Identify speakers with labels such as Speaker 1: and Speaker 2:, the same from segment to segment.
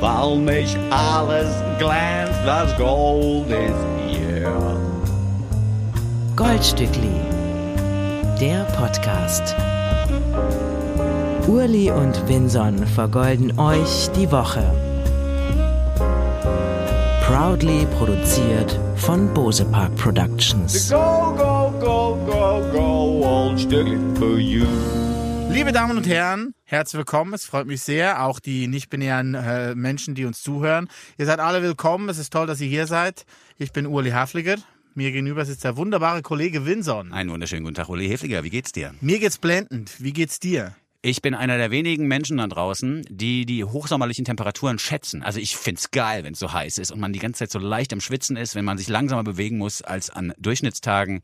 Speaker 1: weil mich alles glänzt, was Gold ist hier.
Speaker 2: Goldstückli, der Podcast. Urli und Vinson vergolden euch die Woche. Proudly produziert von Bose Park Productions.
Speaker 1: Go, go, go, go, go, old Stückli for you.
Speaker 3: Liebe Damen und Herren, herzlich willkommen. Es freut mich sehr, auch die nicht-binären äh, Menschen, die uns zuhören. Ihr seid alle willkommen. Es ist toll, dass ihr hier seid. Ich bin Uli Hafliger. Mir gegenüber sitzt der wunderbare Kollege Winson.
Speaker 4: Einen wunderschönen guten Tag, Uli Hefliger. Wie geht's dir?
Speaker 3: Mir geht's blendend. Wie geht's dir?
Speaker 4: Ich bin einer der wenigen Menschen da draußen, die die hochsommerlichen Temperaturen schätzen. Also ich find's geil, wenn es so heiß ist und man die ganze Zeit so leicht am Schwitzen ist, wenn man sich langsamer bewegen muss als an Durchschnittstagen.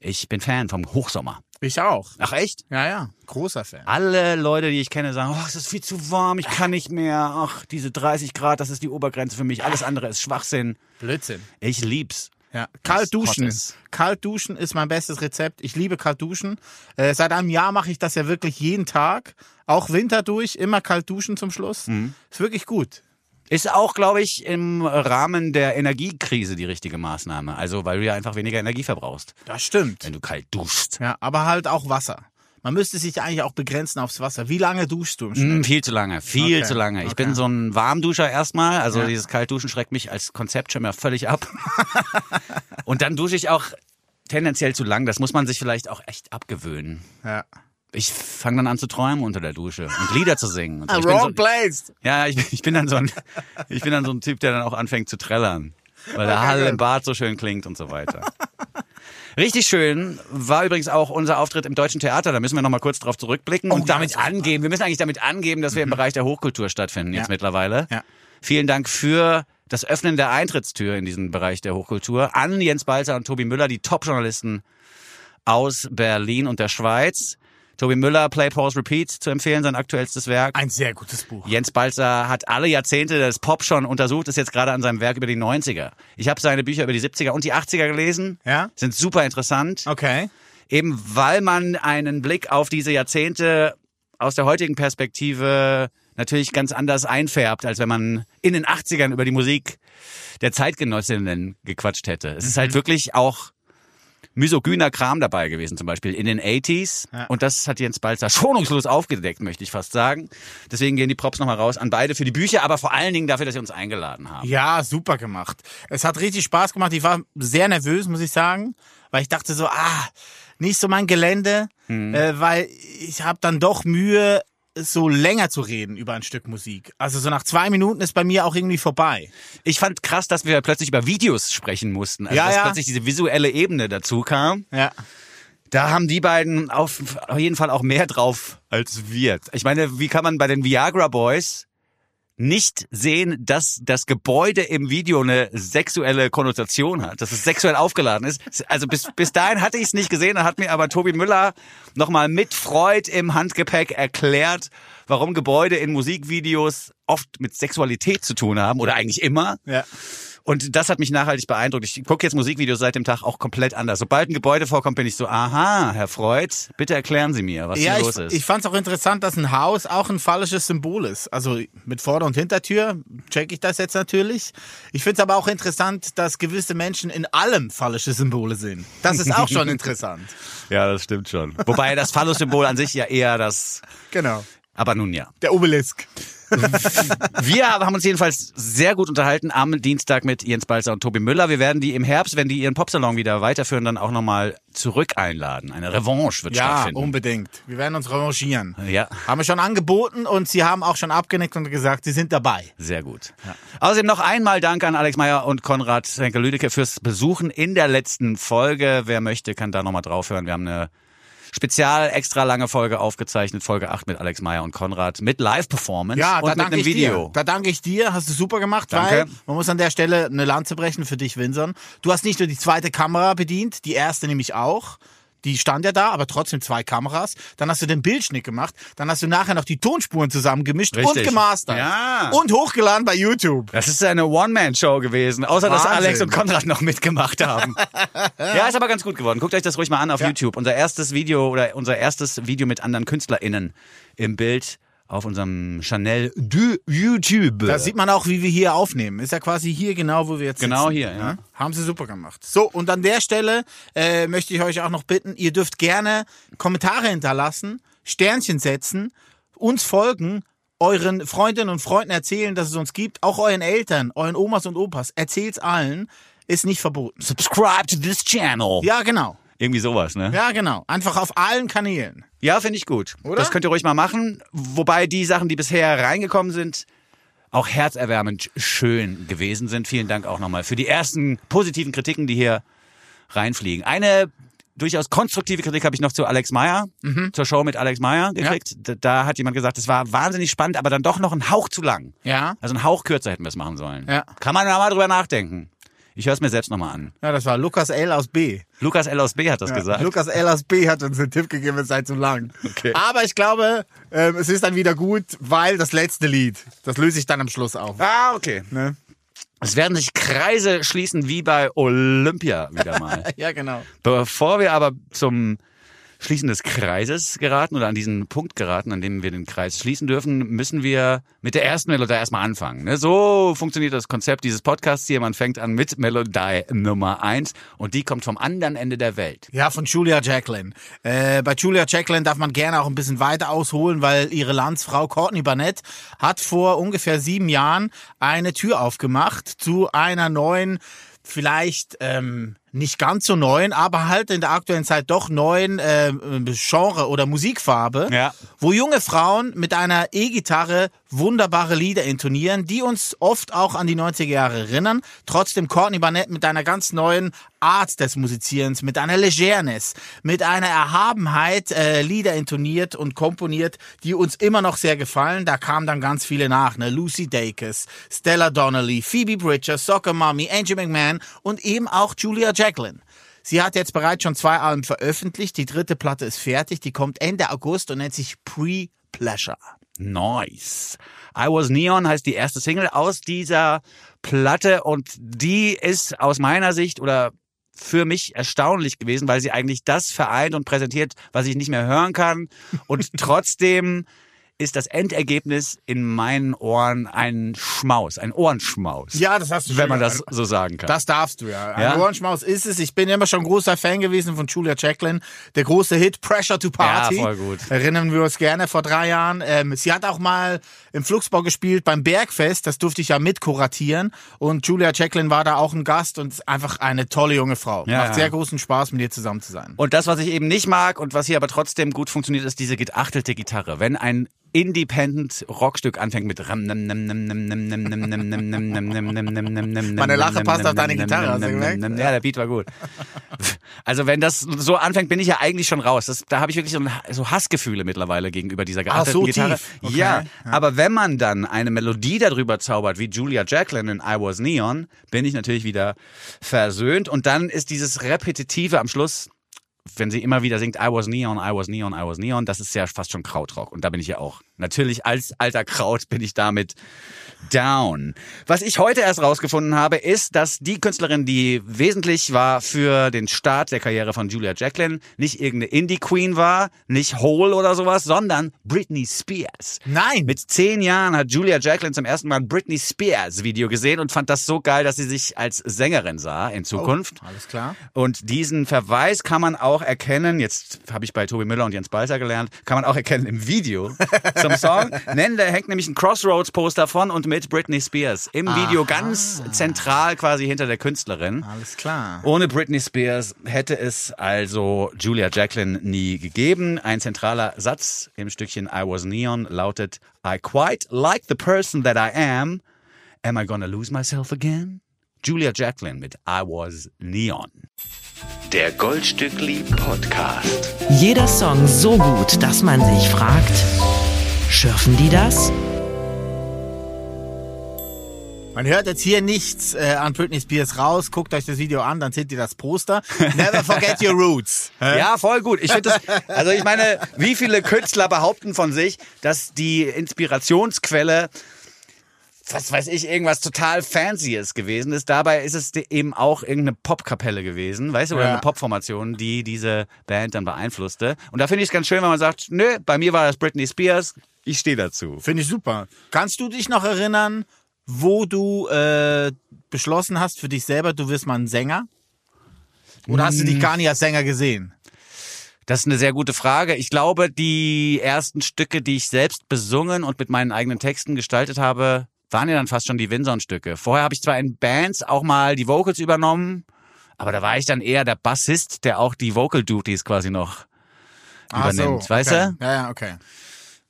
Speaker 4: Ich bin Fan vom Hochsommer.
Speaker 3: Ich auch.
Speaker 4: Ach echt?
Speaker 3: Ja, ja. Großer Fan.
Speaker 4: Alle Leute, die ich kenne, sagen, oh, es ist viel zu warm, ich kann nicht mehr. Ach, diese 30 Grad, das ist die Obergrenze für mich. Alles andere ist Schwachsinn.
Speaker 3: Blödsinn.
Speaker 4: Ich lieb's.
Speaker 3: Ja. Kalt duschen.
Speaker 4: ist.
Speaker 3: Kalt duschen ist mein bestes Rezept. Ich liebe kalt duschen. Äh, seit einem Jahr mache ich das ja wirklich jeden Tag. Auch Winter durch, immer kalt duschen zum Schluss.
Speaker 4: Mhm.
Speaker 3: Ist wirklich gut.
Speaker 4: Ist auch, glaube ich, im Rahmen der Energiekrise die richtige Maßnahme. Also, weil du ja einfach weniger Energie verbrauchst,
Speaker 3: Das stimmt.
Speaker 4: wenn du kalt duschst.
Speaker 3: Ja, aber halt auch Wasser. Man müsste sich eigentlich auch begrenzen aufs Wasser. Wie lange duschst du im Schnitt?
Speaker 4: Mm, viel zu lange, viel
Speaker 3: Okay,
Speaker 4: zu lange. Ich
Speaker 3: okay.
Speaker 4: bin so ein Warmduscher erstmal. Also
Speaker 3: Ja.
Speaker 4: dieses Kaltduschen schreckt mich als Konzept schon mal völlig ab. Und dann dusche ich auch tendenziell zu lang. Das muss man sich vielleicht auch echt abgewöhnen.
Speaker 3: Ja.
Speaker 4: Ich fange dann an zu träumen unter der Dusche und Lieder zu singen. Und so.
Speaker 3: Ah,
Speaker 4: ich bin so,
Speaker 3: wrong place.
Speaker 4: ja, ich, bin- ich bin dann so ein, ich bin dann so ein Typ, der dann auch anfängt zu trällern, weil der Hall im Bad so schön klingt und so weiter. Richtig schön war übrigens auch unser Auftritt im Deutschen Theater. Da müssen wir noch mal kurz drauf zurückblicken und
Speaker 3: ja,
Speaker 4: damit angeben. Wir müssen eigentlich damit angeben, dass wir im Bereich der Hochkultur stattfinden jetzt
Speaker 3: Ja.
Speaker 4: mittlerweile.
Speaker 3: Ja.
Speaker 4: Vielen Dank für das Öffnen der Eintrittstür in diesen Bereich der Hochkultur an Jens Balzer und Tobi Müller, die Top-Journalisten aus Berlin und der Schweiz. Tobi Müller, Play, Pause, Repeat zu empfehlen, sein aktuellstes Werk.
Speaker 3: Ein sehr gutes Buch.
Speaker 4: Jens Balzer hat alle Jahrzehnte des Pop schon untersucht, ist jetzt gerade an seinem Werk über die 90er. Ich habe seine Bücher über die 70er und die 80er gelesen.
Speaker 3: Ja?
Speaker 4: Sind super interessant.
Speaker 3: Okay.
Speaker 4: Eben weil man einen Blick auf diese Jahrzehnte aus der heutigen Perspektive natürlich ganz anders einfärbt, als wenn man in den 80ern über die Musik der Zeitgenossinnen gequatscht hätte. Es ist halt wirklich auch misogyner Kram dabei gewesen, zum Beispiel in den 80s.
Speaker 3: Ja.
Speaker 4: Und das hat Jens Balzer schonungslos aufgedeckt, möchte ich fast sagen. Deswegen gehen die Props nochmal raus an beide für die Bücher, aber vor allen Dingen dafür, dass sie uns eingeladen haben.
Speaker 3: Ja, super gemacht. Es hat richtig Spaß gemacht. Ich war sehr nervös, muss ich sagen, weil ich dachte so, ah, nicht so mein Gelände, äh, weil ich habe dann doch Mühe, so länger zu reden über ein Stück Musik. Also so nach zwei Minuten ist bei mir auch irgendwie vorbei.
Speaker 4: Ich fand krass, dass wir plötzlich über Videos sprechen mussten. Also
Speaker 3: Ja,
Speaker 4: dass
Speaker 3: ja.
Speaker 4: plötzlich diese visuelle Ebene dazu kam.
Speaker 3: Ja.
Speaker 4: Da haben die beiden auf, auf jeden Fall auch mehr drauf als wir. Ich meine, wie kann man bei den Viagra Boys nicht sehen, dass das Gebäude im Video eine sexuelle Konnotation hat, dass es sexuell aufgeladen ist. Also bis, bis dahin hatte ich es nicht gesehen, da hat mir aber Tobi Müller nochmal mit Freud im Handgepäck erklärt, warum Gebäude in Musikvideos oft mit Sexualität zu tun haben oder eigentlich immer.
Speaker 3: Ja.
Speaker 4: Und das hat mich nachhaltig beeindruckt. Ich gucke jetzt Musikvideos seit dem Tag auch komplett anders. Sobald ein Gebäude vorkommt, bin ich so, aha, Herr Freud, bitte erklären Sie mir, was
Speaker 3: Ja,
Speaker 4: hier
Speaker 3: ich,
Speaker 4: los ist.
Speaker 3: ich fand es auch interessant, dass ein Haus auch ein phallisches Symbol ist. Also mit Vorder- und Hintertür check ich das jetzt natürlich. Ich finde es aber auch interessant, dass gewisse Menschen in allem phallische Symbole sind. Das ist auch schon interessant.
Speaker 4: ja, das stimmt schon. Wobei das Phallus-Symbol an sich ja eher das,
Speaker 3: Genau.
Speaker 4: Aber nun ja.
Speaker 3: Der Obelisk.
Speaker 4: Wir haben uns jedenfalls sehr gut unterhalten am Dienstag mit Jens Balzer und Tobi Müller. Wir werden die im Herbst, wenn die ihren Popsalon wieder weiterführen, dann auch nochmal zurück einladen. Eine Revanche wird
Speaker 3: Ja,
Speaker 4: stattfinden.
Speaker 3: unbedingt. Wir werden uns revanchieren.
Speaker 4: Ja.
Speaker 3: Haben wir schon angeboten und sie haben auch schon abgenickt und gesagt, sie sind dabei.
Speaker 4: Sehr gut. Außerdem noch einmal Dank an Alex Meyer und Konrad Henkel-Lüdecke fürs Besuchen in der letzten Folge. Wer möchte, kann da nochmal draufhören. Wir haben eine spezial extra lange Folge aufgezeichnet, Folge 8 mit Alex Meyer und Konrad mit Live-Performance
Speaker 3: Ja,
Speaker 4: und
Speaker 3: da
Speaker 4: mit einem Video.
Speaker 3: dir. Da danke ich dir. Hast du super gemacht,
Speaker 4: Danke.
Speaker 3: weil man muss an der Stelle eine Lanze brechen für dich, Winson. Du hast nicht nur die zweite Kamera bedient, die erste nämlich auch. Die stand ja da, aber trotzdem zwei Kameras. Dann hast du den Bildschnitt gemacht. Dann hast du nachher noch die Tonspuren zusammengemischt und
Speaker 4: Richtig.
Speaker 3: gemastert.
Speaker 4: Ja.
Speaker 3: Und hochgeladen bei YouTube.
Speaker 4: Das ist eine One-Man-Show gewesen, außer dass
Speaker 3: Wahnsinn.
Speaker 4: Alex und Konrad noch mitgemacht haben. ja, ist aber ganz gut geworden. Guckt euch das ruhig mal an auf
Speaker 3: Ja.
Speaker 4: YouTube. Unser erstes Video oder unser erstes Video mit anderen KünstlerInnen im Bild auf unserem Chanel du YouTube.
Speaker 3: Da sieht man auch, wie wir hier aufnehmen. Ist ja quasi hier genau, wo wir jetzt
Speaker 4: Genau
Speaker 3: sitzen.
Speaker 4: hier, ja.
Speaker 3: Haben sie super gemacht. So, und an der Stelle äh, möchte ich euch auch noch bitten, ihr dürft gerne Kommentare hinterlassen, Sternchen setzen, uns folgen, euren Freundinnen und Freunden erzählen, dass es uns gibt, auch euren Eltern, euren Omas und Opas. Erzählt's allen. Ist nicht verboten.
Speaker 4: Subscribe to this channel.
Speaker 3: Ja, genau.
Speaker 4: Irgendwie sowas, ne?
Speaker 3: Ja, genau. Einfach auf allen Kanälen.
Speaker 4: Ja, finde ich gut.
Speaker 3: Oder?
Speaker 4: Das könnt ihr ruhig mal machen. Wobei die Sachen, die bisher reingekommen sind, auch herzerwärmend schön gewesen sind. Vielen Dank auch nochmal für die ersten positiven Kritiken, die hier reinfliegen. Eine durchaus konstruktive Kritik habe ich noch zu Alex Meyer, zur Show mit Alex Meyer gekriegt. Da, da hat jemand gesagt, es war wahnsinnig spannend, aber dann doch noch ein Hauch zu lang.
Speaker 3: Ja.
Speaker 4: Also ein Hauch kürzer hätten wir es machen sollen.
Speaker 3: Ja.
Speaker 4: Kann man da mal drüber nachdenken. Ich höre es mir selbst nochmal an.
Speaker 3: Ja, das war Lukas L. aus B.
Speaker 4: Lukas L. aus B hat das gesagt.
Speaker 3: Lukas L. aus B. hat uns einen Tipp gegeben, es sei zu lang.
Speaker 4: Okay.
Speaker 3: Aber ich glaube, ähm, es ist dann wieder gut, weil das letzte Lied, das löse ich dann am Schluss auf.
Speaker 4: Ah, okay.
Speaker 3: Ne?
Speaker 4: Es werden sich Kreise schließen wie bei Olympia wieder mal.
Speaker 3: Ja, genau.
Speaker 4: Bevor wir aber zum Schließen des Kreises geraten oder an diesen Punkt geraten, an dem wir den Kreis schließen dürfen, müssen wir mit der ersten Melodie erstmal anfangen. ne? So funktioniert das Konzept dieses Podcasts hier. Man fängt an mit Melodie Nummer eins und die kommt vom anderen Ende der Welt.
Speaker 3: Ja, von Julia Jacqueline. Äh, bei Julia Jacqueline darf man gerne auch ein bisschen weiter ausholen, weil ihre Landsfrau Courtney Barnett hat vor ungefähr sieben Jahren eine Tür aufgemacht zu einer neuen, vielleicht ähm, nicht ganz so neuen, aber halt in der aktuellen Zeit doch neuen äh, Genre oder Musikfarbe,
Speaker 4: Ja.
Speaker 3: wo junge Frauen mit einer E-Gitarre wunderbare Lieder intonieren, die uns oft auch an die 90er Jahre erinnern. Trotzdem Courtney Barnett mit einer ganz neuen Art des Musizierens, mit einer Legernes, mit einer Erhabenheit äh, Lieder intoniert und komponiert, die uns immer noch sehr gefallen. Da kamen dann ganz viele nach, ne? Lucy Dacus, Stella Donnelly, Phoebe Bridgers, Soccer Mommy, Angie McMahon und eben auch Julia Jacqueline. Sie hat jetzt bereits schon zwei Alben veröffentlicht. Die dritte Platte ist fertig. Die kommt Ende August und nennt sich Pre-Pleasure.
Speaker 4: Nice. I Was Neon heißt die erste Single aus dieser Platte und die ist aus meiner Sicht oder für mich erstaunlich gewesen, weil sie eigentlich das vereint und präsentiert, was ich nicht mehr hören kann. Und trotzdem ist das Endergebnis in meinen Ohren ein Schmaus, ein Ohrenschmaus.
Speaker 3: Ja, das hast du
Speaker 4: Wenn
Speaker 3: schon
Speaker 4: man das so sagen kann.
Speaker 3: Das darfst du ja. Ein
Speaker 4: Ja?
Speaker 3: Ohrenschmaus ist es. Ich bin immer schon großer Fan gewesen von Julia Jacqueline. Der große Hit Pressure to Party.
Speaker 4: Ja, voll gut.
Speaker 3: Erinnern wir uns gerne vor drei Jahren. Ähm, sie hat auch mal im Flugsbau gespielt beim Bergfest. Das durfte ich ja mitkuratieren. Und Julia Jacqueline war da auch ein Gast und ist einfach eine tolle junge Frau.
Speaker 4: Ja,
Speaker 3: Macht sehr großen Spaß, mit ihr zusammen zu sein.
Speaker 4: Und das, was ich eben nicht mag und was hier aber trotzdem gut funktioniert, ist diese geachtelte Gitarre. Wenn ein Independent Rockstück anfängt mit Meine
Speaker 3: Meine Lache passt auf deine Gitarre, hast du gemerkt?
Speaker 4: Ja, der Beat war gut. Also wenn das so anfängt, bin ich ja eigentlich schon raus. Das, da habe ich wirklich so, so Hassgefühle mittlerweile gegenüber dieser geachteten
Speaker 3: so
Speaker 4: Gitarre.
Speaker 3: Okay.
Speaker 4: Ja, aber wenn man dann eine Melodie darüber zaubert, wie Julia Jacqueline in I Was Neon, bin ich natürlich wieder versöhnt. Und dann ist dieses Repetitive am Schluss wenn sie immer wieder singt, I was neon, I was neon, I was neon, das ist ja fast schon Krautrock. Und da bin ich ja auch. Natürlich als alter Kraut bin ich damit down. Was ich heute erst rausgefunden habe, ist, dass die Künstlerin, die wesentlich war für den Start der Karriere von Julia Jacqueline, nicht irgendeine Indie-Queen war, nicht Hole oder sowas, sondern Britney Spears.
Speaker 3: Nein.
Speaker 4: Mit zehn Jahren hat Julia Jacqueline zum ersten Mal ein Britney Spears Video gesehen und fand das so geil, dass sie sich als Sängerin sah in Zukunft.
Speaker 3: Alles klar.
Speaker 4: Und diesen Verweis kann man auch erkennen, jetzt habe ich bei Tobi Müller und Jens Balzer gelernt, kann man auch erkennen im Video zum Song. Nennen, da hängt nämlich ein Crossroads-Poster von und mit Britney Spears. Im Video ganz zentral quasi hinter der Künstlerin.
Speaker 3: Alles klar.
Speaker 4: Ohne Britney Spears hätte es also Julia Jacqueline nie gegeben. Ein zentraler Satz im Stückchen I Was Neon lautet I quite like the person that I am. Am I gonna lose myself again? Julia Jacqueline mit I Was Neon.
Speaker 5: Der Goldstückli Podcast.
Speaker 2: Jeder Song so gut, dass man sich fragt, schürfen die das?
Speaker 3: Man hört jetzt hier nichts äh, an Britney Spears raus. Guckt euch das Video an, dann seht ihr das Poster. Never forget your roots.
Speaker 4: Ja, voll gut. Ich finde das, also ich meine, wie viele Künstler behaupten von sich, dass die Inspirationsquelle was weiß ich, irgendwas total Fancyes gewesen ist. Dabei ist es eben auch irgendeine Popkapelle gewesen, weißt du, oder
Speaker 3: Ja.
Speaker 4: eine Popformation, die diese Band dann beeinflusste. Und da finde ich es ganz schön, wenn man sagt, nö, bei mir war das Britney Spears, ich stehe dazu.
Speaker 3: Finde ich super. Kannst du dich noch erinnern, wo du äh, beschlossen hast für dich selber, du wirst mal ein Sänger? Oder hast du dich gar nicht als Sänger gesehen?
Speaker 4: Das ist eine sehr gute Frage. Ich glaube, die ersten Stücke, die ich selbst besungen und mit meinen eigenen Texten gestaltet habe, waren ja dann fast schon die Winson-Stücke. Vorher habe ich zwar in Bands auch mal die Vocals übernommen, aber da war ich dann eher der Bassist, der auch die Vocal Duties quasi noch
Speaker 3: Ach so,
Speaker 4: übernimmt. Weißt
Speaker 3: okay.
Speaker 4: du?
Speaker 3: Ja, ja, okay.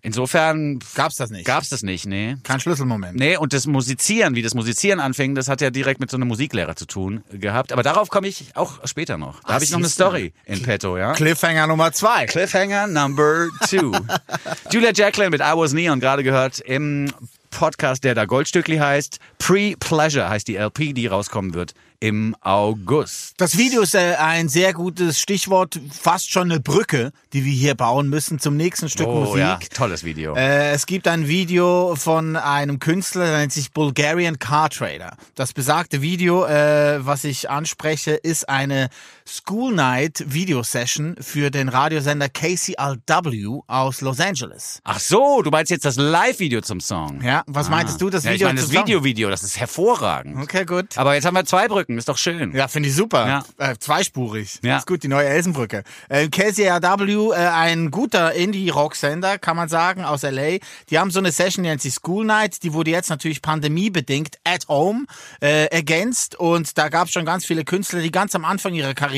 Speaker 4: Insofern
Speaker 3: Gab's das nicht?
Speaker 4: gab's das nicht, nee.
Speaker 3: Kein Schlüsselmoment.
Speaker 4: Nee, und das Musizieren, wie das Musizieren anfing, das hat ja direkt mit so einem Musiklehrer zu tun gehabt. Aber darauf komme ich auch später noch. Da habe ich noch eine
Speaker 3: siehst du.
Speaker 4: Story in petto, ja?
Speaker 3: Cliffhanger Nummer zwei.
Speaker 4: Cliffhanger Number two. Julia Jacqueline mit I Was Neon gerade gehört im Podcast, der da Goldstückli heißt. Pre-Pleasure heißt die LP, die rauskommen wird im August.
Speaker 3: Das Video ist äh, ein sehr gutes Stichwort, fast schon eine Brücke, die wir hier bauen müssen zum nächsten Stück
Speaker 4: Oh
Speaker 3: Musik.
Speaker 4: ja, tolles Video.
Speaker 3: Äh, es gibt ein Video von einem Künstler, der nennt sich Bulgarian Car Trader. Das besagte Video, äh, was ich anspreche, ist eine School Night Video Session für den Radiosender KCLW aus Los Angeles.
Speaker 4: Ach so, du meinst jetzt das Live-Video zum Song.
Speaker 3: Ja, was meintest du, das
Speaker 4: ja,
Speaker 3: Video?
Speaker 4: Ich meine das? Video-Video, das ist hervorragend.
Speaker 3: Okay, gut.
Speaker 4: Aber jetzt haben wir zwei Brücken, ist doch schön.
Speaker 3: Ja, finde ich super.
Speaker 4: Ja.
Speaker 3: Äh, zweispurig.
Speaker 4: Ja.
Speaker 3: Ist gut, die neue Elsenbrücke. Äh, KCRW, äh, ein guter Indie-Rock-Sender, kann man sagen, aus L.A. Die haben so eine Session, die nennt sich School Night, die wurde jetzt natürlich pandemiebedingt at home äh, ergänzt und da gab es schon ganz viele Künstler, die ganz am Anfang ihrer Karriere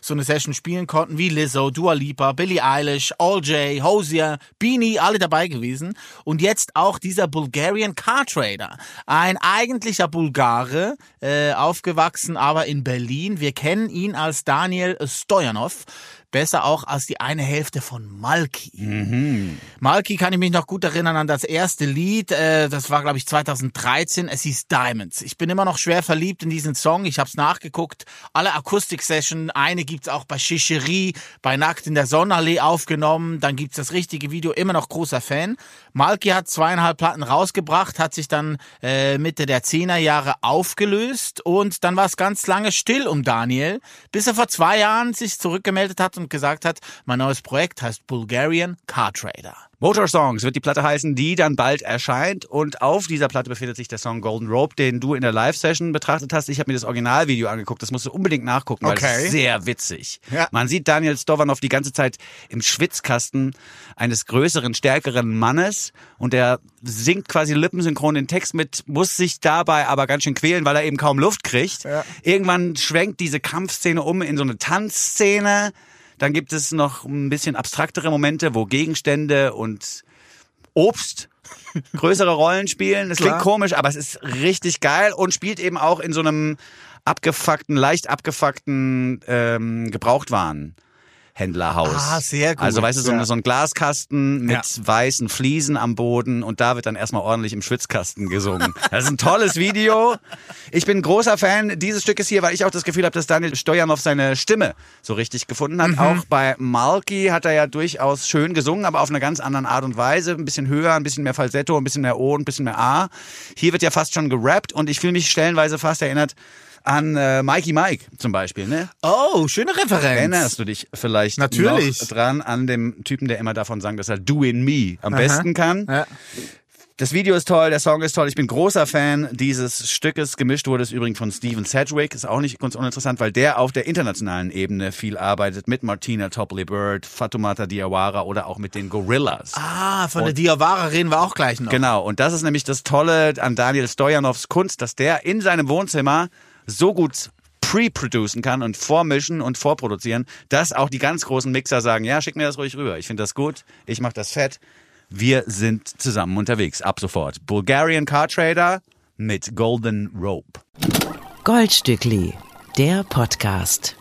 Speaker 3: so eine Session spielen konnten, wie Lizzo, Dua Lipa, Billie Eilish, All J, Hosier, Beanie, alle dabei gewesen. Und jetzt auch dieser Bulgarian Car Trader, ein eigentlicher Bulgare, äh, aufgewachsen aber in Berlin. Wir kennen ihn als Daniel Stojanov. Besser auch als die eine Hälfte von Malki. Malki kann ich mich noch gut erinnern an das erste Lied. Äh, das war, glaube ich, 2013. Es hieß Diamonds. Ich bin immer noch schwer verliebt in diesen Song. Ich habe es nachgeguckt. Alle Akustik-Session. Eine gibt's auch bei Chicherie, bei Nackt in der Sonnenallee aufgenommen. Dann gibt's das richtige Video. Immer noch großer Fan. Malki hat zweieinhalb Platten rausgebracht, hat sich dann äh, Mitte der Zehnerjahre aufgelöst und dann war es ganz lange still um Daniel, bis er vor zwei Jahren sich zurückgemeldet hat und gesagt hat, mein neues Projekt heißt Bulgarian Car Trader.
Speaker 4: Motor Songs wird die Platte heißen, die dann bald erscheint. Und auf dieser Platte befindet sich der Song Golden Rope, den du in der Live-Session betrachtet hast. Ich habe mir das Originalvideo angeguckt. Das musst du unbedingt nachgucken, weil es
Speaker 3: Okay.
Speaker 4: ist sehr witzig.
Speaker 3: Ja.
Speaker 4: Man sieht Daniel Stovanov die ganze Zeit im Schwitzkasten eines größeren, stärkeren Mannes und der singt quasi lippensynchron den Text mit, muss sich dabei aber ganz schön quälen, weil er eben kaum Luft kriegt.
Speaker 3: Ja.
Speaker 4: Irgendwann schwenkt diese Kampfszene um in so eine Tanzszene. Dann gibt es noch ein bisschen abstraktere Momente, wo Gegenstände und Obst größere Rollen spielen. Das klingt komisch, aber es ist richtig geil und spielt eben auch in so einem abgefuckten, leicht abgefuckten ähm, Gebrauchtwaren. Händlerhaus.
Speaker 3: Ah, sehr gut.
Speaker 4: Also weißt du, so,
Speaker 3: Ja.
Speaker 4: eine, so ein Glaskasten mit
Speaker 3: Ja.
Speaker 4: weißen Fliesen am Boden und da wird dann erstmal ordentlich im Schwitzkasten gesungen. Das ist ein tolles Video. Ich bin großer Fan dieses Stückes hier, weil ich auch das Gefühl habe, dass Daniel Stojanov seine Stimme so richtig gefunden hat. Auch bei Malki hat er ja durchaus schön gesungen, aber auf einer ganz anderen Art und Weise. Ein bisschen höher, ein bisschen mehr Falsetto, ein bisschen mehr O, ein bisschen mehr A. Hier wird ja fast schon gerappt und ich fühle mich stellenweise fast erinnert an äh, Mikey Mike zum Beispiel. Ne?
Speaker 3: Oh, schöne Referenz.
Speaker 4: Erinnerst du dich vielleicht
Speaker 3: Natürlich.
Speaker 4: noch dran an dem Typen, der immer davon sang, dass er Do in Me am besten kann?
Speaker 3: Ja.
Speaker 4: Das Video ist toll, der Song ist toll. Ich bin großer Fan dieses Stückes. Gemischt wurde es übrigens von Steven Sedgwick. Ist auch nicht ganz uninteressant, weil der auf der internationalen Ebene viel arbeitet mit Martina Topley Bird, Fatoumata Diawara oder auch mit den Gorillas.
Speaker 3: Ah, von der Diawara reden wir auch gleich noch.
Speaker 4: Genau, und das ist nämlich das Tolle an Daniel Stojanovs Kunst, dass der in seinem Wohnzimmer so gut pre-producen kann und vormischen und vorproduzieren, dass auch die ganz großen Mixer sagen, ja, schick mir das ruhig rüber. Ich finde das gut, ich mach das fett. Wir sind zusammen unterwegs, ab sofort. Bulgarian Car Trader mit Golden Rope.
Speaker 2: Goldstückli, der Podcast.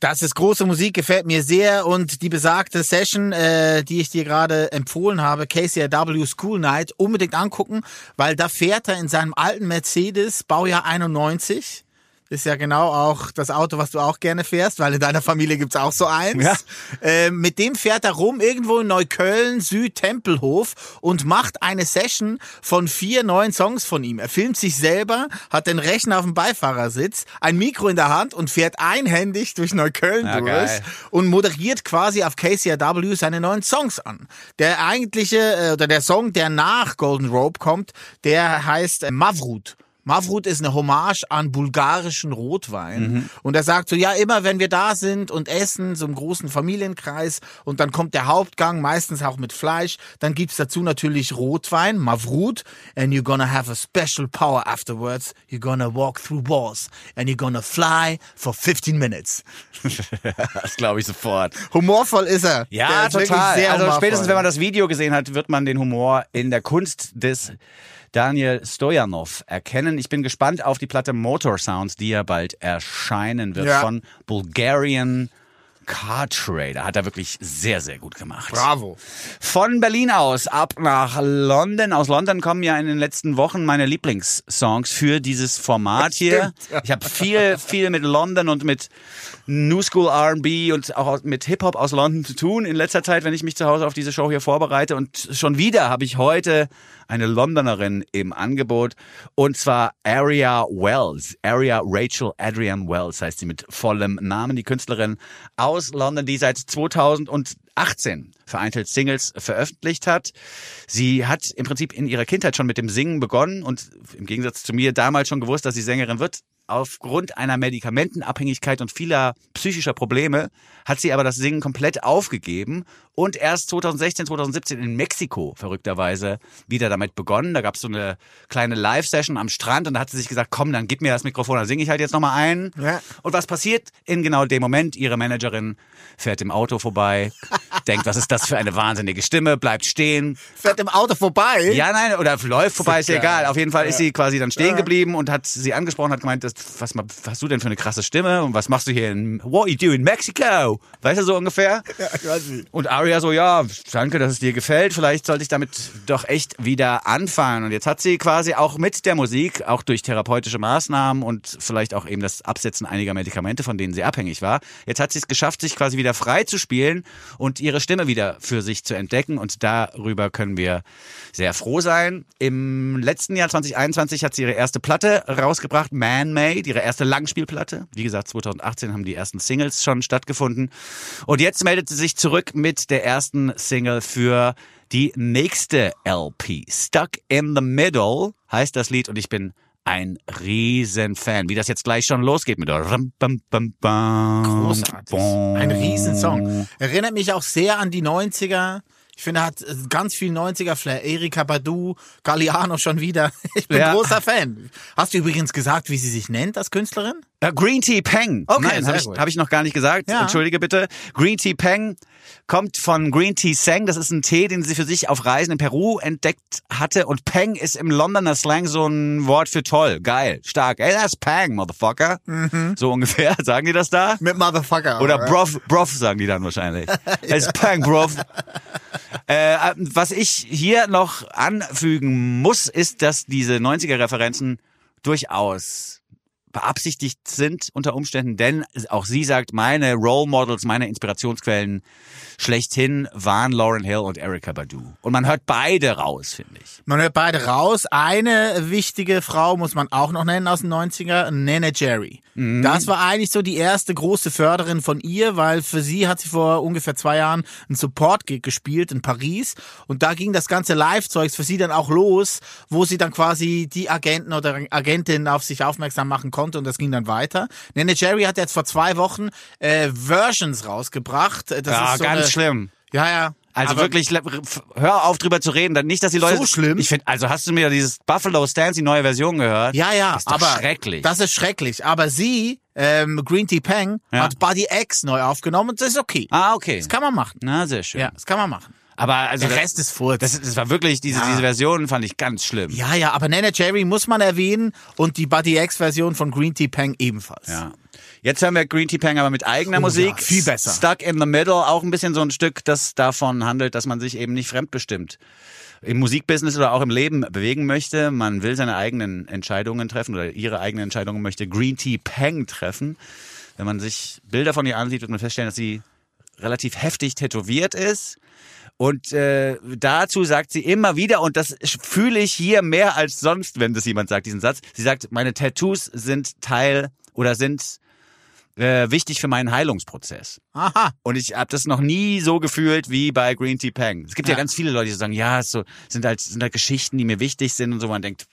Speaker 3: Das ist große Musik, gefällt mir sehr. Und die besagte Session, äh, die ich dir gerade empfohlen habe, KCRW School Night, unbedingt angucken, weil da fährt er in seinem alten Mercedes, Baujahr 91, ist ja genau auch das Auto, was du auch gerne fährst, weil in deiner Familie gibt's auch so eins.
Speaker 4: Ja.
Speaker 3: Ähm, mit dem fährt er rum irgendwo in Neukölln, Südtempelhof und macht eine Session von vier neuen Songs von ihm. Er filmt sich selber, hat den Rechner auf dem Beifahrersitz, ein Mikro in der Hand und fährt einhändig durch Neukölln
Speaker 4: Ja,
Speaker 3: durch
Speaker 4: geil.
Speaker 3: und moderiert quasi auf KCRW seine neuen Songs an. Der eigentliche äh, oder der Song, der nach Golden Rope kommt, der heißt äh, Mavrut. Mavrut ist eine Hommage an bulgarischen Rotwein.
Speaker 4: Mhm.
Speaker 3: Und er sagt so, ja, immer wenn wir da sind und essen, so im großen Familienkreis, und dann kommt der Hauptgang, meistens auch mit Fleisch, dann gibt's dazu natürlich Rotwein, Mavrut, and you're gonna have a special power afterwards. You're gonna walk through walls, and you're gonna fly for 15 minutes.
Speaker 4: Das glaube ich sofort.
Speaker 3: Humorvoll ist er.
Speaker 4: Ja,
Speaker 3: ist
Speaker 4: total.
Speaker 3: sehr
Speaker 4: Also spätestens, wenn man das Video gesehen hat, wird man den Humor in der Kunst des Daniel Stojanov erkennen. Ich bin gespannt auf die Platte Motor Sounds, die ja bald erscheinen wird
Speaker 3: Ja.
Speaker 4: von Bulgarian Car Trader. Hat er wirklich sehr, sehr gut gemacht.
Speaker 3: Bravo.
Speaker 4: Von Berlin aus ab nach London. Aus London kommen ja in den letzten Wochen meine Lieblingssongs für dieses Format hier. Ich habe viel, viel mit London und mit New School R&B und auch mit Hip-Hop aus London zu tun in letzter Zeit, wenn ich mich zu Hause auf diese Show hier vorbereite. Und schon wieder habe ich heute eine Londonerin im Angebot und zwar Aria Wells. Aria Rachel Adrian Wells heißt sie mit vollem Namen. Die Künstlerin aus London, die seit 2018 vereinzelt Singles veröffentlicht hat. Sie hat im Prinzip in ihrer Kindheit schon mit dem Singen begonnen und im Gegensatz zu mir damals schon gewusst, dass sie Sängerin wird. Aufgrund einer Medikamentenabhängigkeit und vieler psychischer Probleme hat sie aber das Singen komplett aufgegeben und erst 2016, 2017 in Mexiko verrückterweise wieder damit begonnen. Da gab es so eine kleine Live-Session am Strand und da hat sie sich gesagt, komm, dann gib mir das Mikrofon, dann singe ich halt jetzt nochmal ein.
Speaker 3: Ja.
Speaker 4: Und was passiert in genau dem Moment? Ihre Managerin fährt im Auto vorbei, denkt, was ist das für eine wahnsinnige Stimme, bleibt stehen.
Speaker 3: Fährt im Auto vorbei.
Speaker 4: Ja, nein, oder läuft vorbei, ist ja
Speaker 3: geil.
Speaker 4: egal. Auf jeden Fall ist sie quasi dann stehen geblieben und hat sie angesprochen, hat gemeint, das, was, hast du denn für eine krasse Stimme und was machst du hier in, what you do in Mexico? Weißt du so ungefähr?
Speaker 3: Ja, ich weiß nicht.
Speaker 4: Und Aria so, ja, danke, dass es dir gefällt. Vielleicht sollte ich damit doch echt wieder anfangen. Und jetzt hat sie quasi auch mit der Musik, auch durch therapeutische Maßnahmen und vielleicht auch eben das Absetzen einiger Medikamente, von denen sie abhängig war, jetzt hat sie es geschafft, sich quasi wieder frei zu spielen und ihre Stimme wieder für sich zu entdecken. Und darüber können wir sehr froh sein. Im letzten Jahr 2021 hat sie ihre erste Platte rausgebracht, Man-Made, ihre erste Langspielplatte. Wie gesagt, 2018 haben die ersten Singles schon stattgefunden. Und jetzt meldet sie sich zurück mit der ersten Single für die nächste LP. Stuck in the Middle heißt das Lied und ich bin ein Riesenfan. Wie das jetzt gleich schon losgeht mit Rum,
Speaker 3: Großartig. Ein Riesensong. Erinnert mich auch sehr an die 90er. Ich finde, er hat äh, ganz viel 90er-Flair. Erika Badu, Galliano schon wieder. Ich bin
Speaker 4: Ja.
Speaker 3: großer Fan. Hast du übrigens gesagt, wie sie sich nennt als Künstlerin?
Speaker 4: Äh, Green Tea Peng.
Speaker 3: Okay,
Speaker 4: habe ich, hab ich noch gar nicht gesagt.
Speaker 3: Ja.
Speaker 4: Entschuldige bitte. Green Tea Peng kommt von Green Tea Seng. Das ist ein Tee, den sie für sich auf Reisen in Peru entdeckt hatte. Und Peng ist im Londoner Slang so ein Wort für toll, geil, stark. Ey, that's Peng, Motherfucker. So ungefähr. Sagen die das da?
Speaker 3: Mit Motherfucker.
Speaker 4: Oder Brof, Brof sagen die dann wahrscheinlich. Es ist Peng, Brof. Äh, was ich hier noch anfügen muss, ist, dass diese 90er-Referenzen durchaus beabsichtigt sind unter Umständen, denn auch sie sagt, meine Role Models, meine Inspirationsquellen schlechthin waren Lauren Hill und Erika Badu. Und man hört beide raus, finde ich.
Speaker 3: Man hört beide raus. Eine wichtige Frau muss man auch noch nennen aus den 90er, Nana Jerry.
Speaker 4: Mhm.
Speaker 3: Das war eigentlich so die erste große Förderin von ihr, weil für sie hat sie vor ungefähr zwei Jahren einen Support-Gig gespielt in Paris. Und da ging das ganze Live-Zeugs für sie dann auch los, wo sie dann quasi die Agenten oder Agentin auf sich aufmerksam machen konnte und das ging dann weiter. Nana Jerry hat jetzt vor zwei Wochen äh, Versions rausgebracht. Das
Speaker 4: ja,
Speaker 3: ist so
Speaker 4: ganz
Speaker 3: eine,
Speaker 4: schlimm.
Speaker 3: Ja, ja.
Speaker 4: Also
Speaker 3: Aber-
Speaker 4: wirklich, hör auf drüber zu reden. Nicht, dass die Leute.
Speaker 3: So schlimm?
Speaker 4: Ich finde, also hast du mir dieses Buffalo Stance, die neue Version gehört?
Speaker 3: Ja, ja,
Speaker 4: Das ist
Speaker 3: aber
Speaker 4: schrecklich.
Speaker 3: Das ist schrecklich. Aber sie, ähm, Green Tea Peng,
Speaker 4: Ja.
Speaker 3: hat Buddy X neu aufgenommen und das ist okay.
Speaker 4: ah, okay.
Speaker 3: Das kann man machen.
Speaker 4: Na, sehr schön.
Speaker 3: Ja, das kann man machen.
Speaker 4: Aber also
Speaker 3: Der
Speaker 4: das-
Speaker 3: Rest ist Furz.
Speaker 4: Das, das war wirklich, diese,
Speaker 3: Ja.
Speaker 4: diese Version fand ich ganz schlimm.
Speaker 3: Ja, ja, aber Nana Jerry muss man erwähnen und die Buddy X Version von Green Tea Peng ebenfalls.
Speaker 4: Ja. Jetzt hören wir Green Tea Pang aber mit eigener
Speaker 3: Oh ja,
Speaker 4: Musik.
Speaker 3: viel besser.
Speaker 4: Stuck in the Middle, auch ein bisschen so ein Stück, das davon handelt, dass man sich eben nicht fremdbestimmt im Musikbusiness oder auch im Leben bewegen möchte. Man will seine eigenen Entscheidungen treffen oder ihre eigenen Entscheidungen möchte Green Tea Pang treffen. Wenn man sich Bilder von ihr ansieht, wird man feststellen, dass sie relativ heftig tätowiert ist. Und äh, dazu sagt sie immer wieder, und das fühle ich hier mehr als sonst, wenn das jemand sagt, diesen Satz. Sie sagt, meine Tattoos sind Teil oder sind äh, wichtig für meinen Heilungsprozess.
Speaker 3: Aha.
Speaker 4: Und ich habe das noch nie so gefühlt wie bei Green Tea Pang. Es gibt ja,
Speaker 3: Ja.
Speaker 4: ganz viele Leute, die sagen, ja, es so sind halt sind halt Geschichten, die mir wichtig sind und so. Man denkt,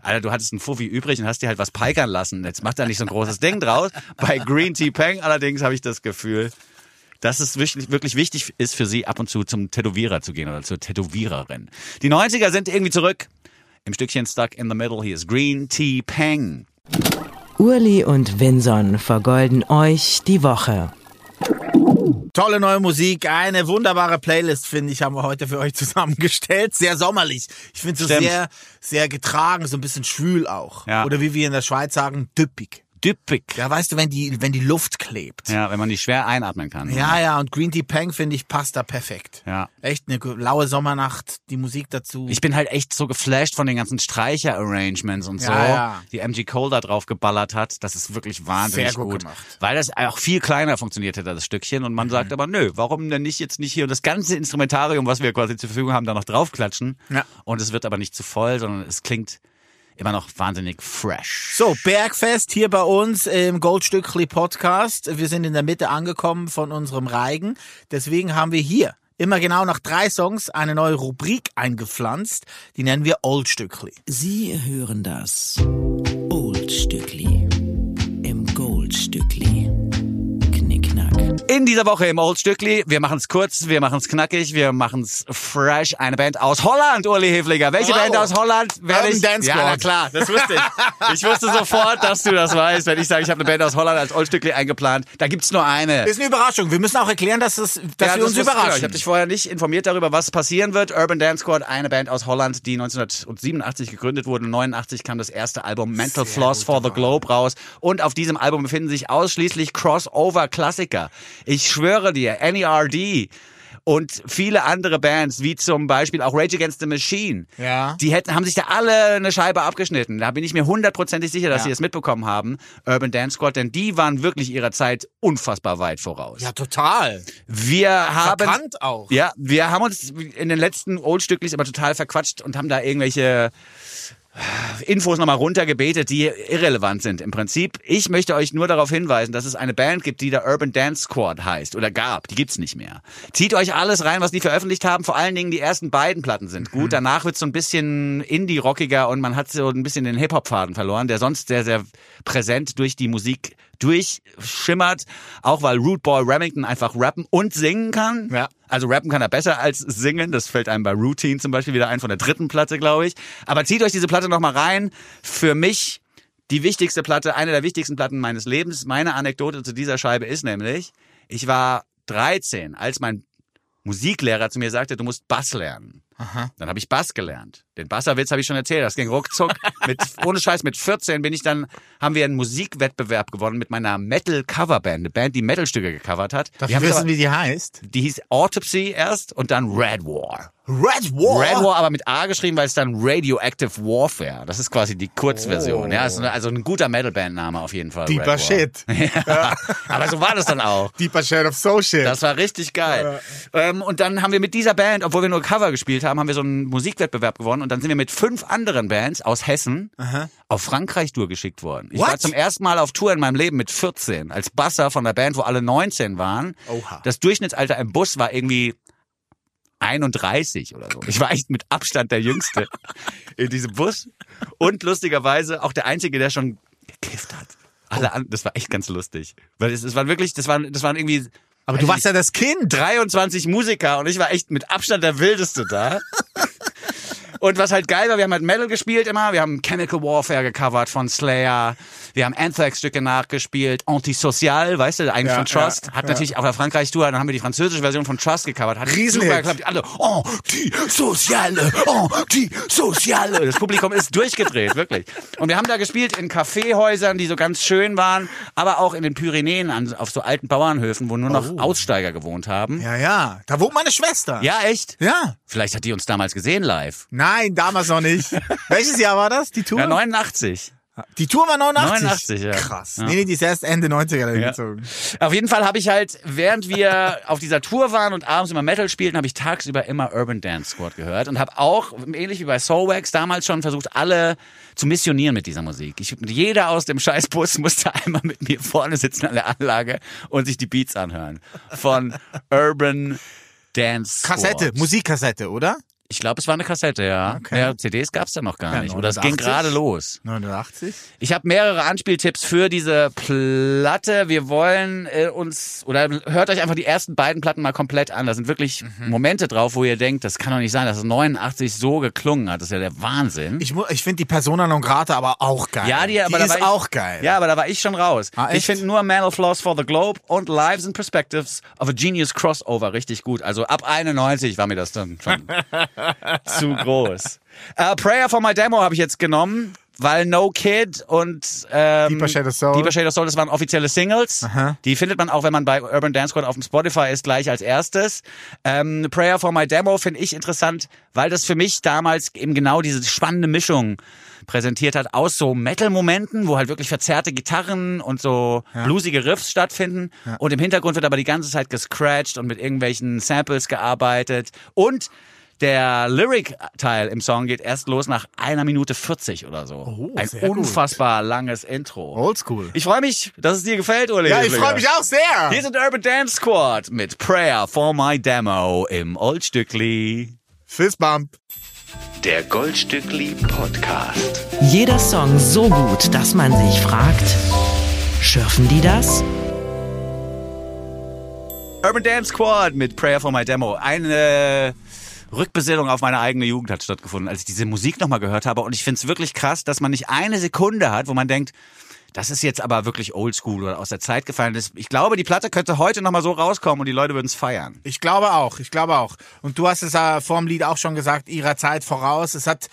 Speaker 4: Alter, du hattest einen Fuffi übrig und hast dir halt was peikern lassen. Jetzt macht da nicht so ein großes Ding draus. Bei Green Tea Pang allerdings habe ich das Gefühl, dass es wirklich, wirklich wichtig ist für sie, ab und zu zum Tätowierer zu gehen oder zur Tätowiererin. Die 90er sind irgendwie zurück. Im Stückchen Stuck in the Middle, hier ist Green Tea Pang.
Speaker 2: Urli und Vinson vergolden euch die Woche.
Speaker 3: Tolle neue Musik, eine wunderbare Playlist, finde ich, haben wir heute für euch zusammengestellt. Sehr sommerlich. Ich finde so
Speaker 4: Stimmt.
Speaker 3: sehr, sehr getragen, so ein bisschen schwül auch.
Speaker 4: Ja.
Speaker 3: Oder wie wir in der Schweiz sagen, düppig.
Speaker 4: Düppig.
Speaker 3: Ja, weißt du, wenn die, wenn die Luft klebt.
Speaker 4: Ja, wenn man die schwer einatmen kann.
Speaker 3: Ja, ja, und Green Tea Pang, finde ich, passt da perfekt.
Speaker 4: Ja.
Speaker 3: Echt eine laue Sommernacht, die Musik dazu.
Speaker 4: Ich bin halt echt so geflasht von den ganzen Streicher-Arrangements und so,
Speaker 3: Ja, ja.
Speaker 4: die MG Cole da drauf geballert hat. Das ist wirklich wahnsinnig
Speaker 3: Sehr gut
Speaker 4: gut.
Speaker 3: gemacht.
Speaker 4: Weil das auch viel kleiner funktioniert hätte, das Stückchen. Und man sagt aber, nö, warum denn nicht jetzt nicht hier und das ganze Instrumentarium, was wir quasi zur Verfügung haben, da noch draufklatschen.
Speaker 3: Ja.
Speaker 4: Und es wird aber nicht zu voll, sondern es klingt immer noch wahnsinnig fresh.
Speaker 3: So, Bergfest hier bei uns im Goldstückli Podcast. Wir sind in der Mitte angekommen von unserem Reigen. Deswegen haben wir hier immer genau nach drei Songs eine neue Rubrik eingepflanzt. Die nennen wir Oldstückli.
Speaker 2: Sie hören das Oldstückli im Goldstückli.
Speaker 4: In dieser Woche im Old Stückli, wir machen es kurz, wir machen es knackig, wir machen es fresh. Eine Band aus Holland, Uli Hefliger. Welche
Speaker 3: Wow.
Speaker 4: Band aus Holland? werde ich?
Speaker 3: Dance
Speaker 4: ja,
Speaker 3: Squad.
Speaker 4: na klar, das wusste ich. Ich wusste sofort, dass du das weißt, wenn ich sage, ich habe eine Band aus Holland als Old Stückli eingeplant. Da gibt's nur eine.
Speaker 3: Ist eine Überraschung. Wir müssen auch erklären, dass, es, dass
Speaker 4: Ja,
Speaker 3: wir uns
Speaker 4: das genau.
Speaker 3: überraschen.
Speaker 4: Ich habe dich vorher nicht informiert darüber, was passieren wird. Urban Dance Squad, eine Band aus Holland, die 1987 gegründet wurde. 89 kam das erste Album Mental Floss for the Globe raus. Und auf diesem Album befinden sich ausschließlich Crossover-Klassiker. Ich schwöre dir, NERD und viele andere Bands, wie zum Beispiel auch Rage Against the Machine,
Speaker 3: Ja.
Speaker 4: die hätten, haben sich da alle eine Scheibe abgeschnitten. Da bin ich mir hundertprozentig sicher, dass
Speaker 3: Ja.
Speaker 4: sie es mitbekommen haben, Urban Dance Squad, denn die waren wirklich ihrer Zeit unfassbar weit voraus.
Speaker 3: ja, total.
Speaker 4: Wir haben
Speaker 3: Verkannt auch.
Speaker 4: ja, wir haben uns in den letzten Oldstücklis aber total verquatscht und haben da irgendwelche Infos nochmal runtergebetet, die irrelevant sind im Prinzip. Ich möchte euch nur darauf hinweisen, dass es eine Band gibt, die da Urban Dance Squad heißt oder gab. Die gibt's nicht mehr. Zieht euch alles rein, was die veröffentlicht haben. Vor allen Dingen die ersten beiden Platten sind gut. Danach wird's so ein bisschen indie-rockiger und man hat so ein bisschen den Hip-Hop-Faden verloren, der sonst sehr, sehr präsent durch die Musik durchschimmert. Auch weil Root Boy Remington einfach rappen und singen kann.
Speaker 3: Ja.
Speaker 4: Also rappen kann er besser als singen. Das fällt einem bei Routine zum Beispiel wieder ein von der dritten Platte, glaube ich. Aber zieht euch diese Platte nochmal rein. Für mich die wichtigste Platte, eine der wichtigsten Platten meines Lebens. Meine Anekdote zu dieser Scheibe ist nämlich, ich war 13, als mein Musiklehrer zu mir sagte, du musst Bass lernen. Dann habe ich Bass gelernt. Den Basserwitz habe ich schon erzählt. Das ging ruckzuck. Mit, ohne Scheiß, mit 14 bin ich dann, haben wir einen Musikwettbewerb gewonnen mit meiner Metal-Coverband. Eine Band, die Metalstücke gecovert hat.
Speaker 3: Darf
Speaker 4: die,
Speaker 3: ich wissen,
Speaker 4: aber,
Speaker 3: wie die heißt?
Speaker 4: die hieß Autopsy erst und dann Red War.
Speaker 3: Red War.
Speaker 4: Red War aber mit A geschrieben, weil es dann Radioactive Warfare. Das ist quasi die Kurzversion. Ja, ist eine, also ein guter Metal-Band-Name auf jeden Fall.
Speaker 3: Deeper. Shit.
Speaker 4: Ja. Aber so war das dann auch.
Speaker 3: Deeper Shade of Shit.
Speaker 4: Das war richtig geil. Ähm, und dann haben wir mit dieser Band, obwohl wir nur Cover gespielt haben, haben wir so einen Musikwettbewerb gewonnen. Und dann sind wir mit fünf anderen Bands aus Hessen auf Frankreich durchgeschickt worden. Ich
Speaker 3: What?
Speaker 4: war zum ersten Mal auf Tour in meinem Leben mit 14 als Basser von der Band, wo alle 19 waren.
Speaker 3: Oha.
Speaker 4: Das Durchschnittsalter im Bus war irgendwie 31 oder so. Ich war echt mit Abstand der Jüngste in diesem Bus. Und lustigerweise auch der Einzige, der schon gekifft hat. Alle an, das war echt ganz lustig. Weil es, es waren wirklich, das waren, das waren irgendwie
Speaker 3: Aber du warst ja das Kind.
Speaker 4: 23 Musiker und ich war echt mit Abstand der Wildeste da. Und was halt geil war, wir haben halt Metal gespielt immer. Wir haben Chemical Warfare gecovert von Slayer. Wir haben Anthrax-Stücke nachgespielt. Antisocial, weißt du, einen
Speaker 3: Ja,
Speaker 4: von Trust.
Speaker 3: ja,
Speaker 4: Hat
Speaker 3: ja.
Speaker 4: natürlich auf der Frankreich-Tour, dann haben wir die französische Version von Trust gecovert. Hat
Speaker 3: Riesenhit.
Speaker 4: super geklappt. Alle, Antisociale, Antisociale. Das Publikum ist durchgedreht, wirklich. Und wir haben da gespielt in Kaffeehäusern, die so ganz schön waren, aber auch in den Pyrenäen an, auf so alten Bauernhöfen, wo nur noch
Speaker 3: Oh.
Speaker 4: Aussteiger gewohnt haben.
Speaker 3: Ja, ja. Da wohnt meine Schwester.
Speaker 4: Ja, echt?
Speaker 3: Ja.
Speaker 4: Vielleicht hat die uns damals gesehen live.
Speaker 3: Nein, damals noch nicht. Welches Jahr war das, die Tour?
Speaker 4: Ja, 89.
Speaker 3: die Tour war 89?
Speaker 4: 89, ja.
Speaker 3: Krass.
Speaker 4: Ja.
Speaker 3: Nee, nee, die ist erst Ende 90er dahin
Speaker 4: Ja.
Speaker 3: gezogen.
Speaker 4: Auf jeden Fall habe ich halt, während wir auf dieser Tour waren und abends immer Metal spielten, habe ich tagsüber immer Urban Dance Squad gehört und habe auch, ähnlich wie bei Soulwax, damals schon versucht, alle zu missionieren mit dieser Musik. Ich, jeder aus dem Scheißbus musste einmal mit mir vorne sitzen an der Anlage und sich die Beats anhören. Von Urban Dance Squad.
Speaker 3: Kassette, Musikkassette, oder?
Speaker 4: Ich glaube, es war eine Kassette, ja.
Speaker 3: Okay.
Speaker 4: ja CDs gab's da noch gar
Speaker 3: Ja,
Speaker 4: nicht. Oder es ging
Speaker 3: 89.
Speaker 4: gerade los.
Speaker 3: 89?
Speaker 4: Ich habe mehrere Anspieltipps für diese Platte. Wir wollen äh, uns oder hört euch einfach die ersten beiden Platten mal komplett an. Da sind wirklich
Speaker 3: Mhm.
Speaker 4: Momente drauf, wo ihr denkt, das kann doch nicht sein, dass es 89 so geklungen hat. Das ist ja der Wahnsinn.
Speaker 3: Ich, ich finde die Persona non grata aber auch geil.
Speaker 4: ja, die, aber da
Speaker 3: ist
Speaker 4: ich,
Speaker 3: auch geil.
Speaker 4: Ja, aber da war ich schon raus.
Speaker 3: Ah,
Speaker 4: ich finde nur Man of Flaws for the Globe und Lives and Perspectives of a Genius Crossover richtig gut. Also ab 91 war mir das dann schon zu groß. Äh, Prayer for my Demo habe ich jetzt genommen, weil No Kid und ähm,
Speaker 3: Deeper Shade of Soul.
Speaker 4: Deeper Shade of Soul, das waren offizielle Singles.
Speaker 3: Aha.
Speaker 4: Die findet man auch, wenn man bei Urban Dance Squad auf dem Spotify ist, gleich als erstes. Ähm, Prayer for my Demo finde ich interessant, weil das für mich damals eben genau diese spannende Mischung präsentiert hat aus so Metal-Momenten, wo halt wirklich verzerrte Gitarren und so bluesige Riffs stattfinden. Und im Hintergrund wird aber die ganze Zeit gescratcht und mit irgendwelchen Samples gearbeitet. Und der Lyric-Teil im Song geht erst los nach einer Minute 40 oder so.
Speaker 3: Oh,
Speaker 4: Ein
Speaker 3: sehr gut.
Speaker 4: unfassbar langes Intro.
Speaker 3: Oldschool.
Speaker 4: Ich freue mich, dass es dir gefällt, Uli.
Speaker 3: Ja, ich freue mich auch sehr.
Speaker 4: Hier sind Urban Dance Squad mit Prayer for my Demo im Oldstückli.
Speaker 3: Fistbump.
Speaker 5: Der Goldstückli Podcast.
Speaker 2: Jeder Song so gut, dass man sich fragt, schürfen die das?
Speaker 4: Urban Dance Squad mit Prayer for my Demo. Eine Rückbesinnung auf meine eigene Jugend hat stattgefunden, als ich diese Musik nochmal gehört habe. Und ich finde es wirklich krass, dass man nicht eine Sekunde hat, wo man denkt, das ist jetzt aber wirklich oldschool oder aus der Zeit gefallen. Das- Ich glaube, die Platte könnte heute nochmal so rauskommen und die Leute würden es feiern.
Speaker 3: Ich glaube auch, ich glaube auch. Und du hast es ja vor dem Lied auch schon gesagt, ihrer Zeit voraus. Es hat,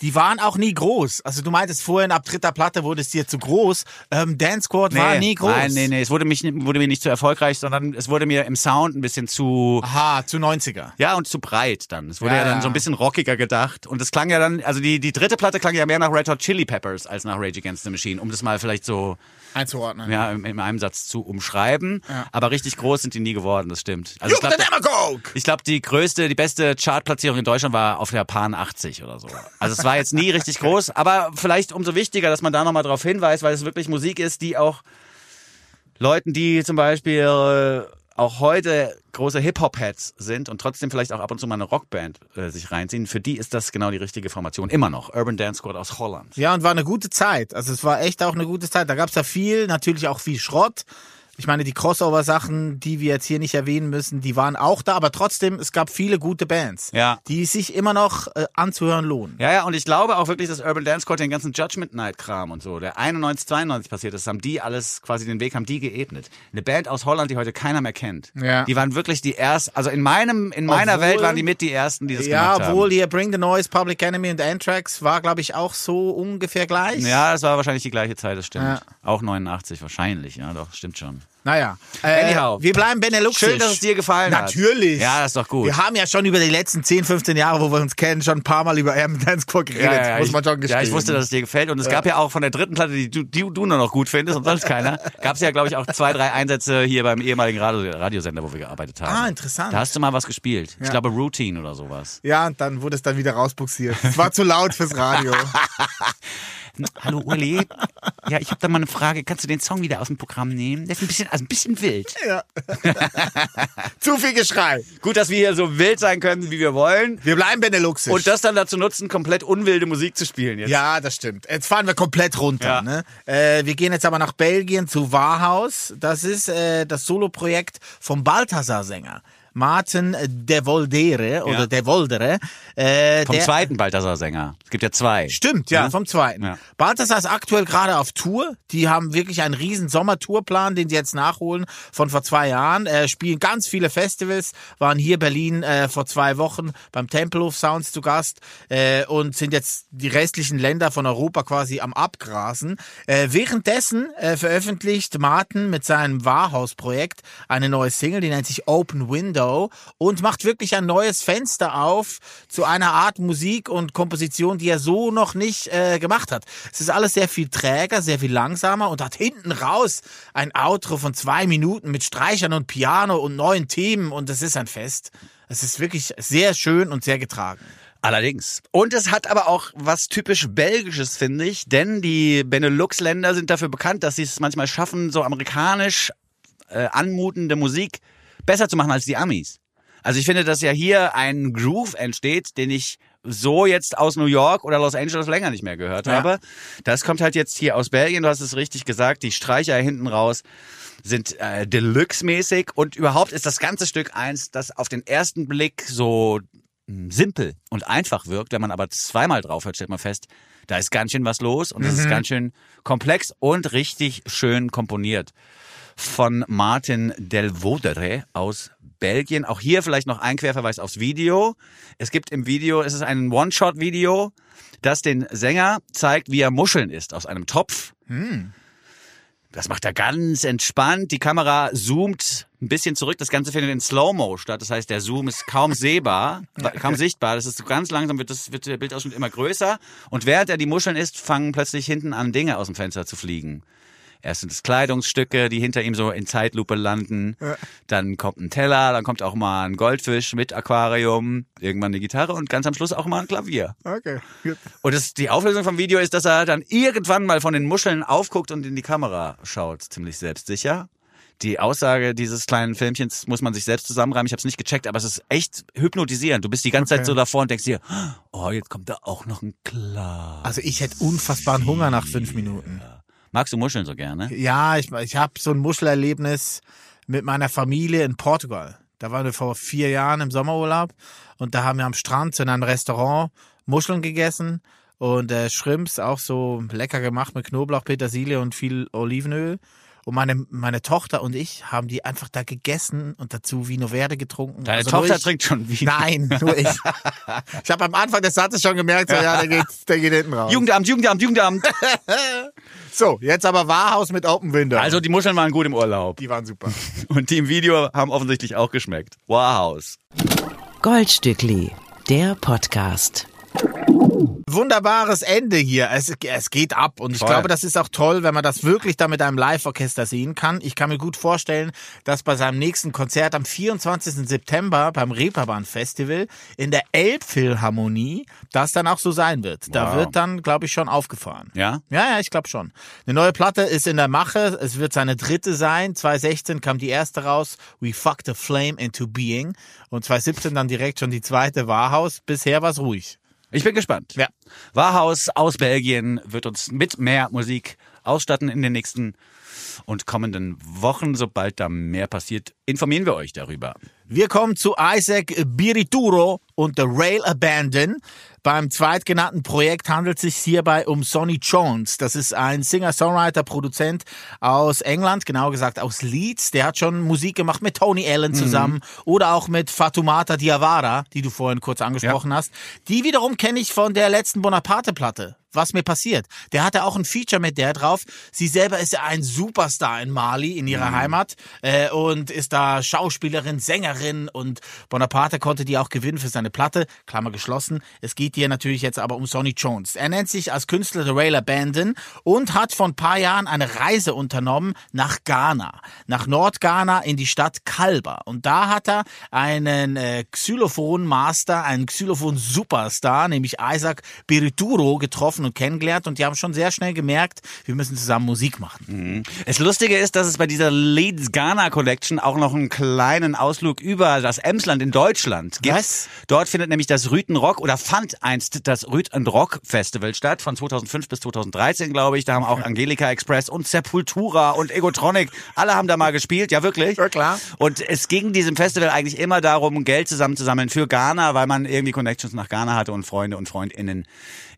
Speaker 3: die waren auch nie groß. Also du meintest vorhin, ab dritter Platte wurde es dir zu groß. Ähm, Dance Squad war nie groß.
Speaker 4: Nein, nee, nee, es wurde, mich, wurde mir nicht zu erfolgreich, sondern es wurde mir im Sound ein bisschen zu...
Speaker 3: Aha, zu 90er.
Speaker 4: Ja, und zu breit dann. Es wurde ja,
Speaker 3: Ja,
Speaker 4: dann
Speaker 3: ja.
Speaker 4: so ein bisschen rockiger gedacht. Und es klang ja dann, also die, die dritte Platte klang ja mehr nach Red Hot Chili Peppers als nach Rage Against the Machine, um das mal vielleicht so
Speaker 3: Einzuordnen.
Speaker 4: ja, in, in einem Satz zu umschreiben. Aber richtig groß sind die nie geworden, das stimmt. Also ich
Speaker 3: Jupp,
Speaker 4: glaube, ich glaub, die größte, die beste Chartplatzierung in Deutschland war auf der Pan 80 oder so. Also es war jetzt nie richtig groß, aber vielleicht umso wichtiger, dass man da nochmal drauf hinweist, weil es wirklich Musik ist, die auch Leuten, die zum Beispiel äh, auch heute große Hip-Hop-Heads sind und trotzdem vielleicht auch ab und zu mal eine Rockband äh, sich reinziehen, für die ist das genau die richtige Formation. Immer noch. Urban Dance Squad aus Holland.
Speaker 3: Ja, und war eine gute Zeit. Also es war echt auch eine gute Zeit. Da gab's ja viel, natürlich auch viel Schrott. Ich meine, die Crossover-Sachen, die wir jetzt hier nicht erwähnen müssen, die waren auch da, aber trotzdem, es gab viele gute Bands,
Speaker 4: Ja.
Speaker 3: die sich immer noch äh, anzuhören lohnen.
Speaker 4: Ja, ja, und ich glaube auch wirklich, dass Urban Dance Squad den ganzen Judgment Night Kram und so, der 91, 92 passiert ist, haben die alles, quasi den Weg haben die geebnet. Eine Band aus Holland, die heute keiner mehr kennt.
Speaker 3: Ja.
Speaker 4: Die waren wirklich die ersten, also in meinem, in meiner
Speaker 3: Obwohl-
Speaker 4: Welt waren die mit die ersten, die das
Speaker 3: Ja,
Speaker 4: gemacht haben.
Speaker 3: obwohl hier Bring the Noise, Public Enemy und Anthrax war, glaube ich, auch so ungefähr gleich.
Speaker 4: Ja, das war wahrscheinlich die gleiche Zeit, das stimmt.
Speaker 3: Ja.
Speaker 4: Auch 89 wahrscheinlich, ja, doch, stimmt schon.
Speaker 3: Naja. Äh,
Speaker 4: Anyhow.
Speaker 3: Wir bleiben Benelux.
Speaker 4: Schön, dass es dir gefallen hat.
Speaker 3: Natürlich.
Speaker 4: Ja, das ist doch gut.
Speaker 3: Wir haben ja schon über die letzten 10, 15 Jahre, wo wir uns kennen, schon ein paar Mal über Urban Dance Squad geredet. muss man schon
Speaker 4: ich,
Speaker 3: gestehen.
Speaker 4: ja, ich wusste, dass es dir gefällt. Und es gab ja auch von der dritten Platte, die du, die du nur noch gut findest und sonst keiner, gab es ja, glaube ich, auch zwei, drei Einsätze hier beim ehemaligen Radio, Radiosender, wo wir gearbeitet haben.
Speaker 3: Ah, interessant.
Speaker 4: Da hast du mal was gespielt. Ich
Speaker 3: Ja.
Speaker 4: glaube Routine oder sowas.
Speaker 3: Ja, und dann wurde es dann wieder rausbuxiert. Es war zu laut fürs Radio.
Speaker 4: Hallo Uli. Ja, ich habe da mal eine Frage. Kannst du den Song wieder aus dem Programm nehmen? Der ist ein bisschen, also ein bisschen wild.
Speaker 3: zu viel Geschrei.
Speaker 4: Gut, dass wir hier so wild sein können, wie wir wollen.
Speaker 3: Wir bleiben Benelux.
Speaker 4: Und das dann dazu nutzen, komplett unwilde Musik zu spielen jetzt.
Speaker 3: Ja, das stimmt. Jetzt fahren wir komplett runter.
Speaker 4: Ja.
Speaker 3: Ne? Äh, wir gehen jetzt aber nach Belgien zu Warhaus. Das ist äh, das Soloprojekt vom Balthasar-Sänger. Martin de Voldere oder
Speaker 4: Ja.
Speaker 3: de Voldere. Äh,
Speaker 4: Vom
Speaker 3: der,
Speaker 4: zweiten Balthasar-Sänger. Es gibt ja zwei.
Speaker 3: Stimmt, ja,
Speaker 4: Ja.
Speaker 3: vom zweiten.
Speaker 4: Ja.
Speaker 3: Balthasar ist aktuell gerade auf Tour. Die haben wirklich einen riesen Sommertourplan, den sie jetzt nachholen von vor zwei Jahren. Äh, spielen ganz viele Festivals, waren hier Berlin äh, vor zwei Wochen beim Tempelhof Sounds zu Gast äh, und sind jetzt die restlichen Länder von Europa quasi am Abgrasen. Äh, währenddessen äh, veröffentlicht Martin mit seinem Wahrhaus-Projekt eine neue Single, die nennt sich Open Window und macht wirklich ein neues Fenster auf zu einer Art Musik und Komposition, die er so noch nicht äh, gemacht hat. Es ist alles sehr viel träger, sehr viel langsamer und hat hinten raus ein Outro von zwei Minuten mit Streichern und Piano und neuen Themen und es ist ein Fest. Es ist wirklich sehr schön und sehr getragen.
Speaker 4: Allerdings. Und es hat aber auch was typisch Belgisches, finde ich, denn die Benelux-Länder sind dafür bekannt, dass sie es manchmal schaffen, so amerikanisch äh, anmutende Musik besser zu machen als die Amis. Also ich finde, dass ja hier ein Groove entsteht, den ich so jetzt aus New York oder Los Angeles länger nicht mehr gehört
Speaker 3: Ja.
Speaker 4: habe. Das kommt halt jetzt hier aus Belgien, du hast es richtig gesagt, die Streicher hinten raus sind äh, Deluxe-mäßig und überhaupt ist das ganze Stück eins, das auf den ersten Blick so mh, simpel und einfach wirkt. Wenn man aber zweimal drauf hört, stellt man fest, da ist ganz schön was los und es ist ganz schön komplex und richtig schön komponiert. Von Martin Del Vodere aus Belgien. Auch hier vielleicht noch ein Querverweis aufs Video. Es gibt im Video, es ist ein One-Shot-Video, das den Sänger zeigt, wie er Muscheln isst aus einem Topf. Das macht er ganz entspannt. Die Kamera zoomt ein bisschen zurück. Das Ganze findet in Slow-Mo statt. Das heißt, der Zoom ist kaum sehbar, kaum sichtbar. Das ist so ganz langsam, wird, das, wird der Bildausschnitt immer größer. Und während er die Muscheln isst, fangen plötzlich hinten an, Dinge aus dem Fenster zu fliegen. Erst sind es Kleidungsstücke, die hinter ihm so in Zeitlupe landen. Dann kommt ein Teller, dann kommt auch mal ein Goldfisch mit Aquarium, irgendwann eine Gitarre und ganz am Schluss auch mal ein Klavier.
Speaker 3: Okay.
Speaker 4: Und das, die Auflösung vom Video ist, dass er dann irgendwann mal von den Muscheln aufguckt und in die Kamera schaut. Ziemlich selbstsicher. Die Aussage dieses kleinen Filmchens muss man sich selbst zusammenreimen. Ich habe es nicht gecheckt, aber es ist echt hypnotisierend. Du bist die ganze Zeit so davor und denkst dir, oh, jetzt kommt da auch noch ein Glas.
Speaker 3: Also ich hätte unfassbaren Hunger nach fünf Minuten.
Speaker 4: Magst du Muscheln so gerne?
Speaker 3: Ja, ich, ich habe so ein Muschelerlebnis mit meiner Familie in Portugal. Da waren wir vor vier Jahren im Sommerurlaub und da haben wir am Strand in einem Restaurant Muscheln gegessen und äh, Shrimps auch so lecker gemacht mit Knoblauch, Petersilie und viel Olivenöl. Und meine, meine Tochter und ich haben die einfach da gegessen und dazu Vino Verde getrunken.
Speaker 4: Deine
Speaker 3: Also
Speaker 4: Tochter
Speaker 3: ich-
Speaker 4: trinkt schon Vino.
Speaker 3: Nein, nur ich. Ich habe am Anfang des Satzes schon gemerkt, so, ja, der geht, der geht hinten raus.
Speaker 4: Jugendamt, Jugendamt, Jugendamt.
Speaker 3: So, jetzt aber Wahrhaus mit Open Window.
Speaker 4: Also die Muscheln waren gut im Urlaub.
Speaker 3: die waren super.
Speaker 4: Und die im Video haben offensichtlich auch geschmeckt. Wow.
Speaker 2: Goldstückli, der Podcast.
Speaker 3: Wunderbares Ende hier. Es, es geht ab und ich
Speaker 4: Voll.
Speaker 3: glaube, das ist auch toll, wenn man das wirklich da mit einem Live-Orchester sehen kann. Ich kann mir gut vorstellen, dass bei seinem nächsten Konzert am 24. September beim Reeperbahn Festival in der Elbphilharmonie das dann auch so sein wird. Da
Speaker 4: Wow.
Speaker 3: wird dann, glaube ich, schon aufgefahren.
Speaker 4: Ja?
Speaker 3: Ja, ja, ich glaube schon. Eine neue Platte ist in der Mache. Es wird seine dritte sein. 2016 kam die erste raus. We fucked a flame into being. Und 2017 dann direkt schon die zweite Wahrhaus. Bisher war's ruhig.
Speaker 4: Ich bin gespannt.
Speaker 3: Ja.
Speaker 4: Wahrhaus aus Belgien wird uns mit mehr Musik ausstatten in den nächsten und kommenden Wochen. Sobald da mehr passiert, informieren wir euch darüber.
Speaker 3: Wir kommen zu Isaac Birituro und The Rail Abandon. Beim zweitgenannten Projekt handelt es sich hierbei um Sonny Jones. Das ist ein Singer-Songwriter, Produzent aus England, genau gesagt aus Leeds. Der hat schon Musik gemacht mit Tony Allen zusammen oder auch mit Fatoumata Diawara, die du vorhin kurz angesprochen hast. Die wiederum kenne ich von der letzten Bonaparte-Platte. Was mir passiert. Der hatte auch ein Feature mit der drauf. Sie selber ist ja ein Superstar in Mali, in ihrer Heimat, äh, und ist da Schauspielerin, Sängerin und Bonaparte konnte die auch gewinnen für seine Platte. Klammer geschlossen. Es geht hier natürlich jetzt aber um Sonny Jones. Er nennt sich als Künstler The Rail Abandon und hat vor ein paar Jahren eine Reise unternommen nach Ghana, nach Nordghana in die Stadt Kalba. Und da hat er einen äh, Xylophon-Master, einen Xylophon-Superstar, nämlich Isaac Birituro getroffen getroffen und kennengelernt und die haben schon sehr schnell gemerkt, wir müssen zusammen Musik machen.
Speaker 4: Das Lustige ist, dass es bei dieser Leeds Ghana Collection auch noch einen kleinen Ausflug über das Emsland in Deutschland gibt.
Speaker 3: Was?
Speaker 4: Dort findet nämlich das Rüten Rock oder fand einst das Rüten Rock Festival statt von 2005 bis 2013, glaube ich. Da haben auch Angelika Express und Sepultura und Egotronic, alle haben da mal gespielt, ja wirklich.
Speaker 3: Ja, klar.
Speaker 4: Und es ging diesem Festival eigentlich immer darum, Geld zusammenzusammeln für Ghana, weil man irgendwie Connections nach Ghana hatte und Freunde und Freundinnen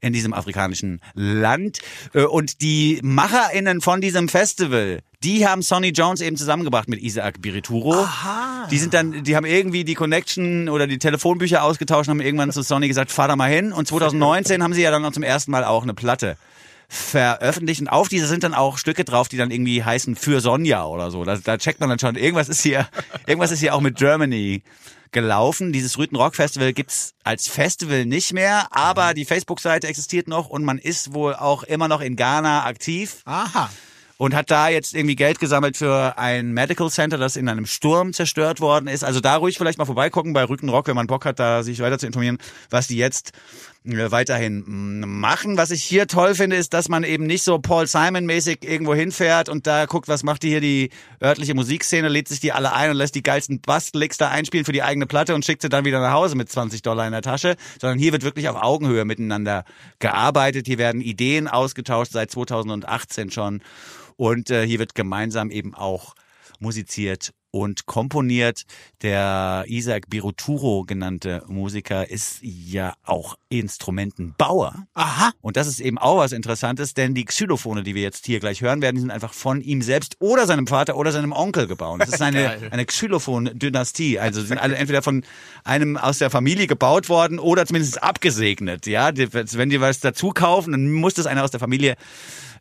Speaker 4: in diesem afrikanischen Land. Äh, Und die MacherInnen von diesem Festival, die haben Sonny Jones eben zusammengebracht mit Isaac Birituro. Aha. Die sind dann, die haben irgendwie die Connection oder die Telefonbücher ausgetauscht und haben irgendwann zu Sonny gesagt, fahr da mal hin. Und 2019 haben sie ja dann noch zum ersten Mal auch eine Platte veröffentlicht und auf diese sind dann auch Stücke drauf, die dann irgendwie heißen für Sonja oder so. Da, da checkt man dann schon, irgendwas ist hier, irgendwas ist hier auch mit Germany gelaufen. Dieses Rüten Rock Festival gibt's als Festival nicht mehr, aber die Facebook-Seite existiert noch und man ist wohl auch immer noch in Ghana aktiv
Speaker 3: Aha.
Speaker 4: und hat da jetzt irgendwie Geld gesammelt für ein Medical Center, das in einem Sturm zerstört worden ist. Also da ruhig vielleicht mal vorbeigucken bei Rücken Rock, wenn man Bock hat, da sich weiter zu informieren, was die jetzt weiterhin mm, machen. Was ich hier toll finde, ist, dass man eben nicht so Paul Simon-mäßig irgendwo hinfährt und da guckt, was macht die hier die örtliche Musikszene, lädt sich die alle ein und lässt die geilsten Basslicks da einspielen für die eigene Platte und schickt sie dann wieder nach Hause mit 20 Dollar in der Tasche, sondern hier wird wirklich auf Augenhöhe miteinander gearbeitet. Hier werden Ideen ausgetauscht seit 2018 schon und äh, hier wird gemeinsam eben auch musiziert und komponiert. Der Isaac Biruturo genannte Musiker ist ja auch Instrumentenbauer.
Speaker 3: Aha.
Speaker 4: Und das ist eben auch was Interessantes, denn die Xylophone, die wir jetzt hier gleich hören werden, die sind einfach von ihm selbst oder seinem Vater oder seinem Onkel gebaut. Das ist eine, eine Xylophon-Dynastie. Also sind alle entweder von einem aus der Familie gebaut worden oder zumindest abgesegnet. Ja, wenn die was dazu kaufen, dann muss das einer aus der Familie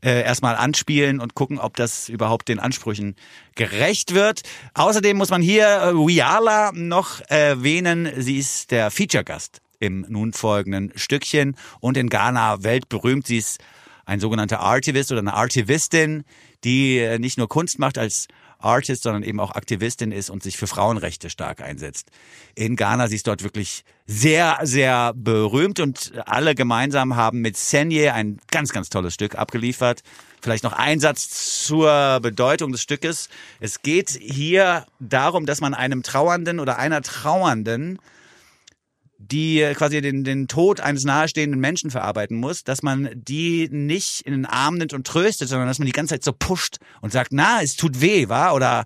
Speaker 4: äh, erstmal anspielen und gucken, ob das überhaupt den Ansprüchen gerecht wird. Außerdem muss man hier äh, Wiala noch erwähnen. Sie ist der Feature-Gast im nun folgenden Stückchen und in Ghana weltberühmt. Sie ist ein sogenannter Artivist oder eine Artivistin, die äh, nicht nur Kunst macht als Artist, sondern eben auch Aktivistin ist und sich für Frauenrechte stark einsetzt. In Ghana, sie ist dort wirklich sehr, sehr berühmt und alle gemeinsam haben mit Senye ein ganz, ganz tolles Stück abgeliefert. Vielleicht noch ein Satz zur Bedeutung des Stückes. Es geht hier darum, dass man einem Trauernden oder einer Trauernden die quasi den, den Tod eines nahestehenden Menschen verarbeiten muss, dass man die nicht in den Arm nimmt und tröstet, sondern dass man die ganze Zeit so pusht und sagt, na, es tut weh, wa? Oder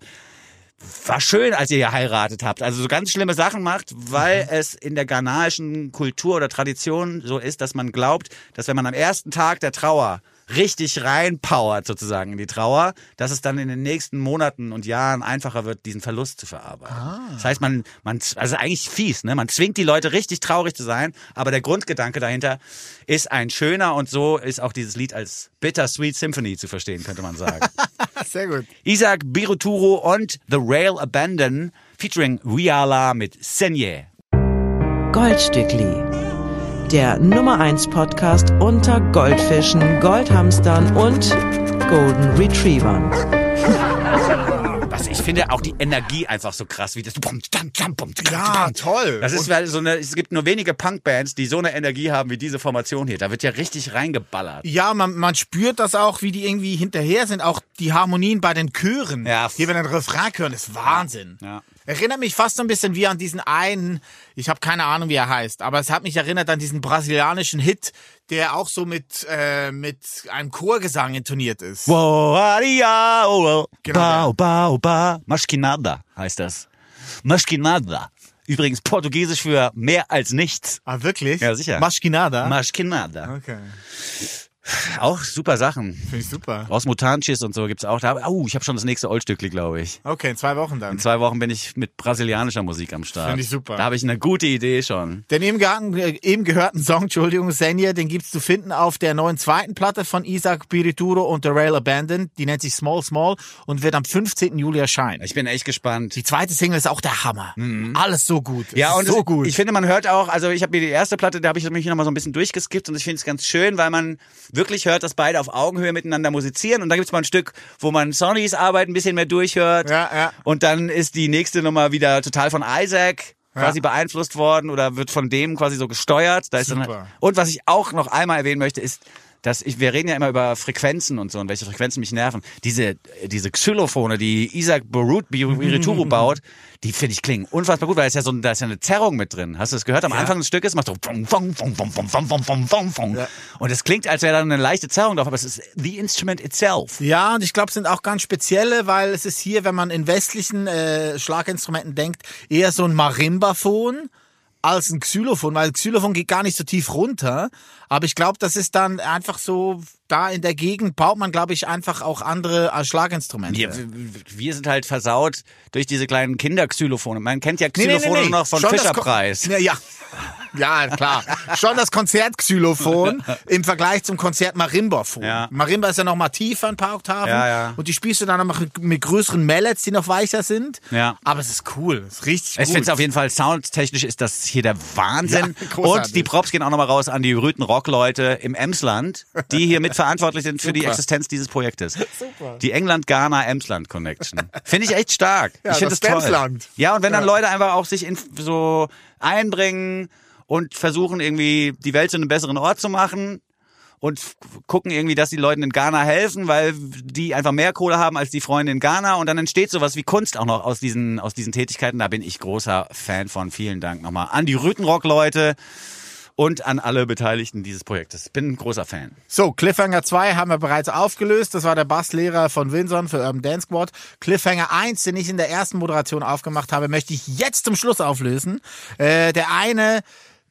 Speaker 4: war schön, als ihr geheiratet habt. Also so ganz schlimme Sachen macht, weil es in der ghanaischen Kultur oder Tradition so ist, dass man glaubt, dass wenn man am ersten Tag der Trauer richtig reinpowert sozusagen in die Trauer, dass es dann in den nächsten Monaten und Jahren einfacher wird, diesen Verlust zu verarbeiten. Das heißt, man, man, also eigentlich fies, ne? Man zwingt die Leute richtig traurig zu sein, aber der Grundgedanke dahinter ist ein schöner und so ist auch dieses Lied als Bittersweet Symphony zu verstehen, könnte man sagen.
Speaker 3: Sehr gut.
Speaker 4: Isaac Biruturo und The Rail Abandon featuring Riala mit Senye.
Speaker 2: Goldstückli. Der Nummer 1 Podcast unter Goldfischen, Goldhamstern und Golden Retrievern.
Speaker 4: Was ich finde auch die Energie einfach so krass, wie das.
Speaker 3: Ja, toll.
Speaker 4: Das ist weil so eine, es gibt nur wenige Punkbands, die so eine Energie haben wie diese Formation hier. Da wird ja richtig reingeballert.
Speaker 3: Ja, man, man spürt das auch, wie die irgendwie hinterher sind. Auch die Harmonien bei den Chören.
Speaker 4: Ja.
Speaker 3: Hier, wenn wir den Refrain hören, ist Wahnsinn.
Speaker 4: Ja.
Speaker 3: Erinnert mich fast so ein bisschen wie an diesen einen, ich habe keine Ahnung, wie er heißt, aber es hat mich erinnert an diesen brasilianischen Hit, der auch so mit, äh, mit einem Chorgesang intoniert ist.
Speaker 4: Wow, aria, oh.
Speaker 3: Genau,
Speaker 4: Bau, bau, ba. Maschkinada heißt das. Maschkinada. Übrigens portugiesisch für mehr als nichts.
Speaker 3: Ah, wirklich?
Speaker 4: Ja, sicher.
Speaker 3: Maschkinada?
Speaker 4: Maschkinada.
Speaker 3: okay,
Speaker 4: Auch super Sachen.
Speaker 3: finde ich super.
Speaker 4: Aus Mutanchis und so gibt's auch. Da, oh, ich habe schon das nächste Oldstückli, glaube ich.
Speaker 3: Okay, in zwei Wochen dann.
Speaker 4: In zwei Wochen bin ich mit brasilianischer Musik am Start.
Speaker 3: Finde ich super.
Speaker 4: Da habe ich eine gute Idee schon.
Speaker 3: Den eben gehörten, äh, eben gehörten Song, Entschuldigung, Senja, den gibt's zu finden auf der neuen zweiten Platte von Isaac Birituro und The Rail Abandoned. Die nennt sich Small Small und wird am 15. Juli erscheinen.
Speaker 4: Ich bin echt gespannt.
Speaker 3: Die zweite Single ist auch der Hammer. Alles so gut.
Speaker 4: Mhm. Ja, und
Speaker 3: so
Speaker 4: es,
Speaker 3: gut.
Speaker 4: ich finde, man hört auch, also ich habe mir die erste Platte, da habe ich mich noch mal so ein bisschen durchgeskippt und ich finde es ganz schön, weil man wirklich hört, dass beide auf Augenhöhe miteinander musizieren und da gibt's mal ein Stück, wo man Sonnys Arbeit ein bisschen mehr durchhört
Speaker 3: Ja, ja.
Speaker 4: und dann ist die nächste Nummer wieder total von Isaac quasi beeinflusst worden oder wird von dem quasi so gesteuert. Da ist dann,
Speaker 3: Super.
Speaker 4: und was ich auch noch einmal erwähnen möchte, ist dass ich, wir reden ja immer über Frequenzen und so und welche Frequenzen mich nerven. Diese, diese Xylophone, die Isaac Barut Birituru baut, die finde ich klingen unfassbar gut, weil es ja so, da ist ja eine Zerrung mit drin. Hast du das gehört? Am ja. Anfang des Stückes macht so ja. und es klingt, als wäre da eine leichte Zerrung drauf, aber es ist the instrument itself.
Speaker 3: Ja, und ich glaube, es sind auch ganz spezielle, weil es ist hier, wenn man in westlichen äh, Schlaginstrumenten denkt, eher so ein Marimbaphon als ein Xylophon, weil Xylophon geht gar nicht so tief runter. Aber ich glaube, das ist dann einfach so, da in der Gegend baut man, glaube ich, einfach auch andere äh, Schlaginstrumente.
Speaker 4: Wir, wir sind halt versaut durch diese kleinen Kinderxylophone. Man kennt ja
Speaker 3: Nee, nee, nee,
Speaker 4: Xylophone
Speaker 3: nee.
Speaker 4: noch von
Speaker 3: Schon
Speaker 4: Fischerpreis.
Speaker 3: Ja, ja. Ja, klar. Schon das Konzertxylophon im Vergleich zum Konzert Marimbaphon.
Speaker 4: Ja.
Speaker 3: Marimba ist ja noch mal tiefer, ein paar Oktaven.
Speaker 4: Ja, ja.
Speaker 3: Und die spielst du dann noch mit größeren Mallets, die noch weicher sind.
Speaker 4: Ja.
Speaker 3: Aber es ist cool. Es ist richtig
Speaker 4: Ich
Speaker 3: gut.
Speaker 4: finde es auf jeden Fall soundtechnisch ist das hier der Wahnsinn.
Speaker 3: Ja,
Speaker 4: und die Props gehen auch nochmal raus an die berühmten Rockleute im Emsland, die hier mit verantwortlich sind für die
Speaker 3: Super.
Speaker 4: Existenz dieses Projektes. Die England-Ghana-Emsland-Connection. Finde ich echt stark.
Speaker 3: Ja,
Speaker 4: ich finde
Speaker 3: das
Speaker 4: das toll.
Speaker 3: Emsland.
Speaker 4: Ja, und wenn dann Leute einfach auch sich in, so einbringen und versuchen irgendwie die Welt zu einem besseren Ort zu machen, und gucken irgendwie, dass die Leuten in Ghana helfen, weil die einfach mehr Kohle haben als die Freunde in Ghana und dann entsteht sowas wie Kunst auch noch aus diesen, aus diesen Tätigkeiten. Da bin ich großer Fan von. Vielen Dank nochmal an die Rüttenrock-Leute und an alle Beteiligten dieses Projektes. Bin ein großer Fan.
Speaker 3: So, Cliffhanger 2 haben wir bereits aufgelöst. Das war der Basslehrer von Winson für Urban Dance Squad. Cliffhanger 1, den ich in der ersten Moderation aufgemacht habe, möchte ich jetzt zum Schluss auflösen. Äh, der eine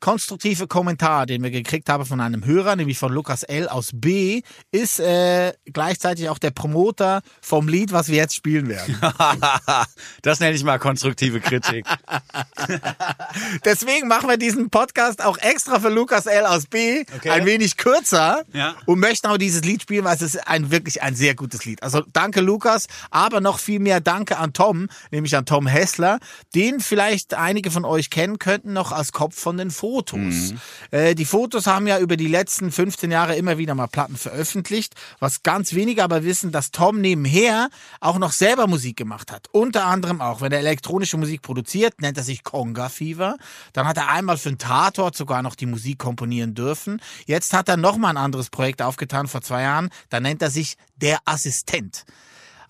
Speaker 3: konstruktive Kommentar, den wir gekriegt haben von einem Hörer, nämlich von Lukas L. aus B, ist äh, gleichzeitig auch der Promoter vom Lied, was wir jetzt spielen werden.
Speaker 4: das nenne ich mal konstruktive Kritik.
Speaker 3: Deswegen machen wir diesen Podcast auch extra für Lukas L. aus B
Speaker 4: Okay.
Speaker 3: ein wenig kürzer
Speaker 4: Ja.
Speaker 3: und möchten auch dieses Lied spielen, weil es ist ein wirklich ein sehr gutes Lied. Also danke Lukas, aber noch viel mehr danke an Tom, nämlich an Tom Hessler, den vielleicht einige von euch kennen könnten noch als Kopf von den Fotos. Äh, die Fotos haben ja über die letzten 15 Jahre immer wieder mal Platten veröffentlicht, was ganz wenige aber wissen, dass Tom nebenher auch noch selber Musik gemacht hat. Unter anderem auch, wenn er elektronische Musik produziert, nennt er sich Conga Fever. Dann hat er einmal für einen Tatort sogar noch die Musik komponieren dürfen. Jetzt hat er nochmal ein anderes Projekt aufgetan vor zwei Jahren. Da nennt er sich Der Assistent.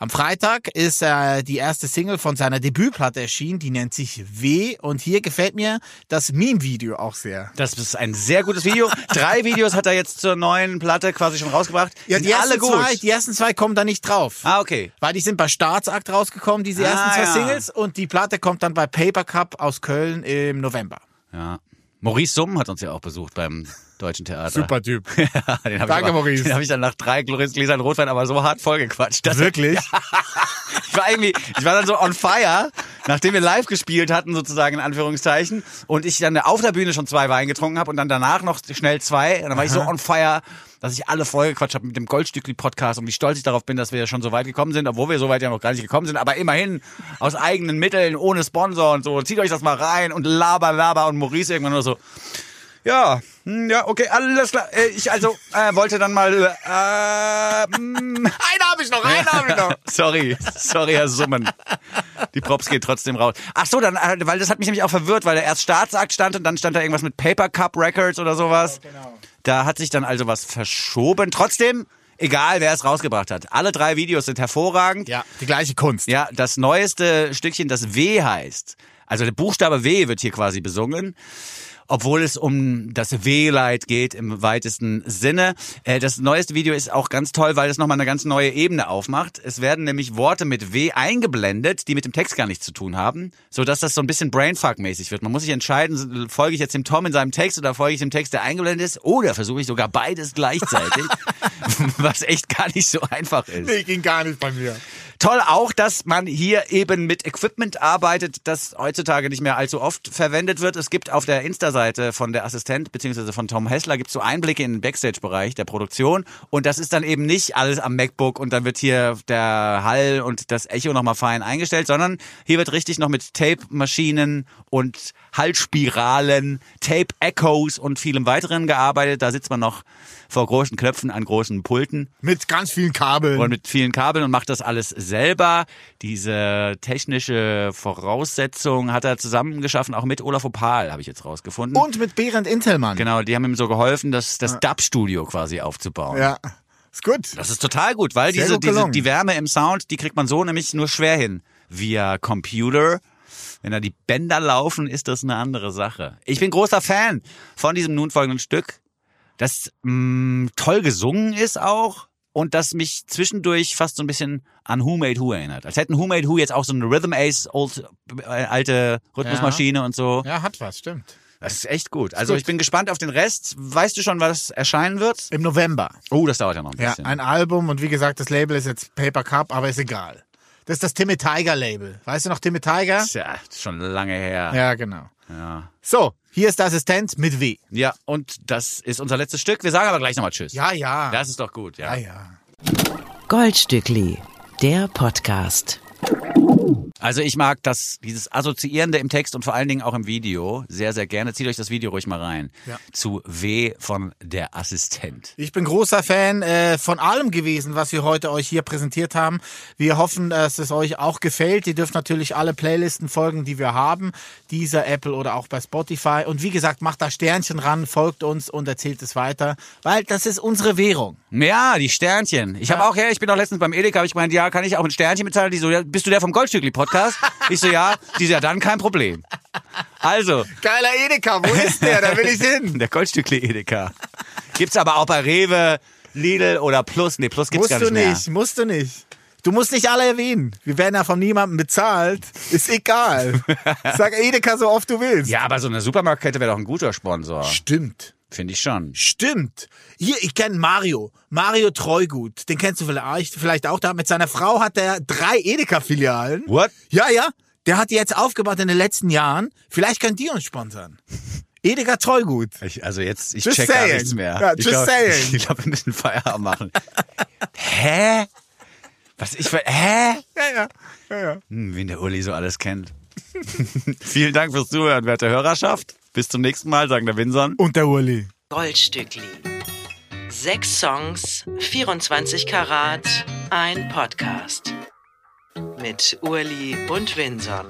Speaker 3: Am Freitag ist äh, die erste Single von seiner Debütplatte erschienen, die nennt sich W. Und hier gefällt mir das Meme-Video auch sehr.
Speaker 4: Das ist ein sehr gutes Video. Drei Videos hat er jetzt zur neuen Platte quasi schon rausgebracht.
Speaker 3: Ja, die
Speaker 4: alle
Speaker 3: ersten,
Speaker 4: gut.
Speaker 3: zwei, die ersten zwei kommen da nicht drauf.
Speaker 4: ah, okay.
Speaker 3: Weil die sind bei Staatsakt rausgekommen, diese ersten
Speaker 4: Ah,
Speaker 3: zwei
Speaker 4: ja.
Speaker 3: Singles. Und die Platte kommt dann bei Paper Cup aus Köln im November.
Speaker 4: Ja. Maurice Summ hat uns ja auch besucht beim Deutschen Theater.
Speaker 3: Typ.
Speaker 4: Ja, den
Speaker 3: Danke,
Speaker 4: ich
Speaker 3: Maurice.
Speaker 4: Den habe ich dann nach drei Gläsern Rotwein aber so hart vollgequatscht.
Speaker 3: Wirklich?
Speaker 4: ich war irgendwie, ich war dann so on fire, nachdem wir live gespielt hatten, sozusagen in Anführungszeichen, und ich dann auf der Bühne schon zwei Wein getrunken habe und dann danach noch schnell zwei. Und dann war ich so on fire, dass ich alle vollgequatscht habe mit dem Goldstückli-Podcast und wie stolz ich darauf bin, dass wir schon so weit gekommen sind, obwohl wir so weit ja noch gar nicht gekommen sind, aber immerhin aus eigenen Mitteln, ohne Sponsor und so. Zieht euch das mal rein und laber, laber und Maurice irgendwann nur so, ja, hm, ja, okay, alles klar. Äh, Ich also äh, wollte dann mal. Äh, hm,
Speaker 3: Einen habe ich noch, einen habe ich noch.
Speaker 4: sorry, sorry, Herr Summen. Die Props geht trotzdem raus. Ach so, dann, äh, weil das hat mich nämlich auch verwirrt, weil da erst Staatsakt stand und dann stand da irgendwas mit Paper Cup Records oder sowas. Da hat sich dann also was verschoben. Trotzdem, egal wer es rausgebracht hat. Alle drei Videos sind hervorragend.
Speaker 3: Ja, die gleiche Kunst.
Speaker 4: Ja, das neueste Stückchen, das W heißt. Also der Buchstabe W wird hier quasi besungen. Obwohl es um das Wehleid geht im weitesten Sinne. Äh, Das neueste Video ist auch ganz toll, weil es nochmal eine ganz neue Ebene aufmacht. Es werden nämlich Worte mit W eingeblendet, die mit dem Text gar nichts zu tun haben, so dass das so ein bisschen Brainfuck-mäßig wird. Man muss sich entscheiden, folge ich jetzt dem Tom in seinem Text oder folge ich dem Text, der eingeblendet ist, oder versuche ich sogar beides gleichzeitig, was echt gar nicht so einfach ist.
Speaker 3: Nee, ging gar nicht bei mir.
Speaker 4: Toll auch, dass man hier eben mit Equipment arbeitet, das heutzutage nicht mehr allzu oft verwendet wird. Es gibt auf der Insta-Seite von der Assistent beziehungsweise von Tom Hessler gibt so Einblicke in den Backstage-Bereich der Produktion und das ist dann eben nicht alles am MacBook und dann wird hier der Hall und das Echo nochmal fein eingestellt, sondern hier wird richtig noch mit Tape-Maschinen und Hallspiralen, Tape-Echos und vielem weiteren gearbeitet. Da sitzt man noch vor großen Knöpfen an großen Pulten
Speaker 3: Mit ganz vielen Kabeln.
Speaker 4: und mit vielen Kabeln und macht das alles selber. Diese technische Voraussetzung hat er zusammen geschaffen, auch mit Olaf Opal, habe ich jetzt rausgefunden.
Speaker 3: Und mit Berend Intelmann.
Speaker 4: Genau, die haben ihm so geholfen, das, das Dub-Studio quasi aufzubauen.
Speaker 3: Ja. Ist gut.
Speaker 4: Das ist total gut, weil
Speaker 3: Sehr
Speaker 4: diese,
Speaker 3: gut
Speaker 4: diese, die Wärme im Sound, die kriegt man so nämlich nur schwer hin. Via Computer. Wenn da die Bänder laufen, ist das eine andere Sache. Ich bin großer Fan von diesem nun folgenden Stück, das mh, toll gesungen ist auch und das mich zwischendurch fast so ein bisschen an Who Made Who erinnert. Als hätten Who Made Who jetzt auch so eine Rhythm Ace, old, äh, alte Rhythmusmaschine und so.
Speaker 3: Ja, hat was, stimmt.
Speaker 4: Das ist echt gut. Also
Speaker 3: gut.
Speaker 4: ich bin gespannt auf den Rest. Weißt du schon, was erscheinen wird?
Speaker 3: Im November.
Speaker 4: Oh, das dauert ja noch ein
Speaker 3: Ja,
Speaker 4: bisschen.
Speaker 3: ein Album und wie gesagt, das Label ist jetzt Paper Cup, aber ist egal. Das ist das Timmy Tiger Label. Weißt du noch Timmy Tiger?
Speaker 4: Tja, schon lange her.
Speaker 3: Ja, genau.
Speaker 4: Ja.
Speaker 3: So, hier ist der Assistent mit W.
Speaker 4: Ja, und das ist unser letztes Stück. Wir sagen aber gleich nochmal Tschüss.
Speaker 3: Ja, ja.
Speaker 4: Das ist doch gut, ja.
Speaker 3: ja, ja.
Speaker 2: Goldstückli, der Podcast.
Speaker 4: Also ich mag das, dieses Assoziierende im Text und vor allen Dingen auch im Video sehr, sehr gerne. Zieht euch das Video ruhig mal rein.
Speaker 3: Ja.
Speaker 4: Zu W von der Assistent.
Speaker 3: Ich bin großer Fan äh, von allem gewesen, was wir heute euch hier präsentiert haben. Wir hoffen, dass es euch auch gefällt. Ihr dürft natürlich alle Playlisten folgen, die wir haben. Dieser Apple oder auch bei Spotify. Und wie gesagt, macht da Sternchen ran, folgt uns und erzählt es weiter, weil das ist unsere Währung.
Speaker 4: Ja, die Sternchen. Ich habe auch, ja, ich bin auch letztens beim Edeka, habe ich gemeint, ja, kann ich auch ein Sternchen bezahlen? Die so, ja, bist du der vom Goldstückli-Podcast? Ich so, ja. Die so, ja, dann kein Problem. Also,
Speaker 3: Geiler Edeka, wo ist der? Da will ich hin.
Speaker 4: der Goldstückli-Edeka. Gibt's aber auch bei Rewe, Lidl oder Plus. Nee, Plus gibt's
Speaker 3: Musst
Speaker 4: gar
Speaker 3: du
Speaker 4: nicht mehr.
Speaker 3: nicht, musst du nicht. Du musst nicht alle erwähnen. Wir werden ja von niemandem bezahlt. Ist egal. Sag Edeka so oft du willst.
Speaker 4: Ja, aber so eine Supermarktkette wäre doch ein guter Sponsor.
Speaker 3: Stimmt.
Speaker 4: Finde ich schon.
Speaker 3: Stimmt. Hier, ich kenne Mario. Mario Treugut. Den kennst du vielleicht, vielleicht auch. Da mit seiner Frau hat er drei Edeka-Filialen.
Speaker 4: What?
Speaker 3: Ja, ja. Der hat die jetzt aufgebaut in den letzten Jahren. Vielleicht könnt ihr uns sponsern. Edeka Treugut.
Speaker 4: Ich, also jetzt, ich
Speaker 3: Just
Speaker 4: check gar
Speaker 3: saying.
Speaker 4: nichts mehr.
Speaker 3: Ja,
Speaker 4: ich
Speaker 3: just
Speaker 4: glaub,
Speaker 3: saying.
Speaker 4: Ich glaube, wir müssen Feierabend machen. Hä? Was ich ver- Hä?
Speaker 3: Ja, ja. ja, ja.
Speaker 4: Hm, wen der Uli so alles kennt. Vielen Dank fürs Zuhören, werte Hörerschaft. Bis zum nächsten Mal, sagen der Winson.
Speaker 3: Und der Uli.
Speaker 2: Goldstückli. Sechs Songs, 24 Karat, ein Podcast. Mit Urli und Winson.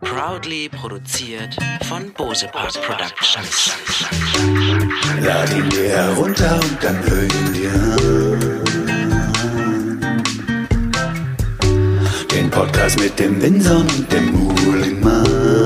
Speaker 2: Proudly produziert von Bose Park Productions.
Speaker 6: Lad ihn dir herunter und dann hör ihn dir an. Den Podcast mit dem Winson und dem Muhlingmann.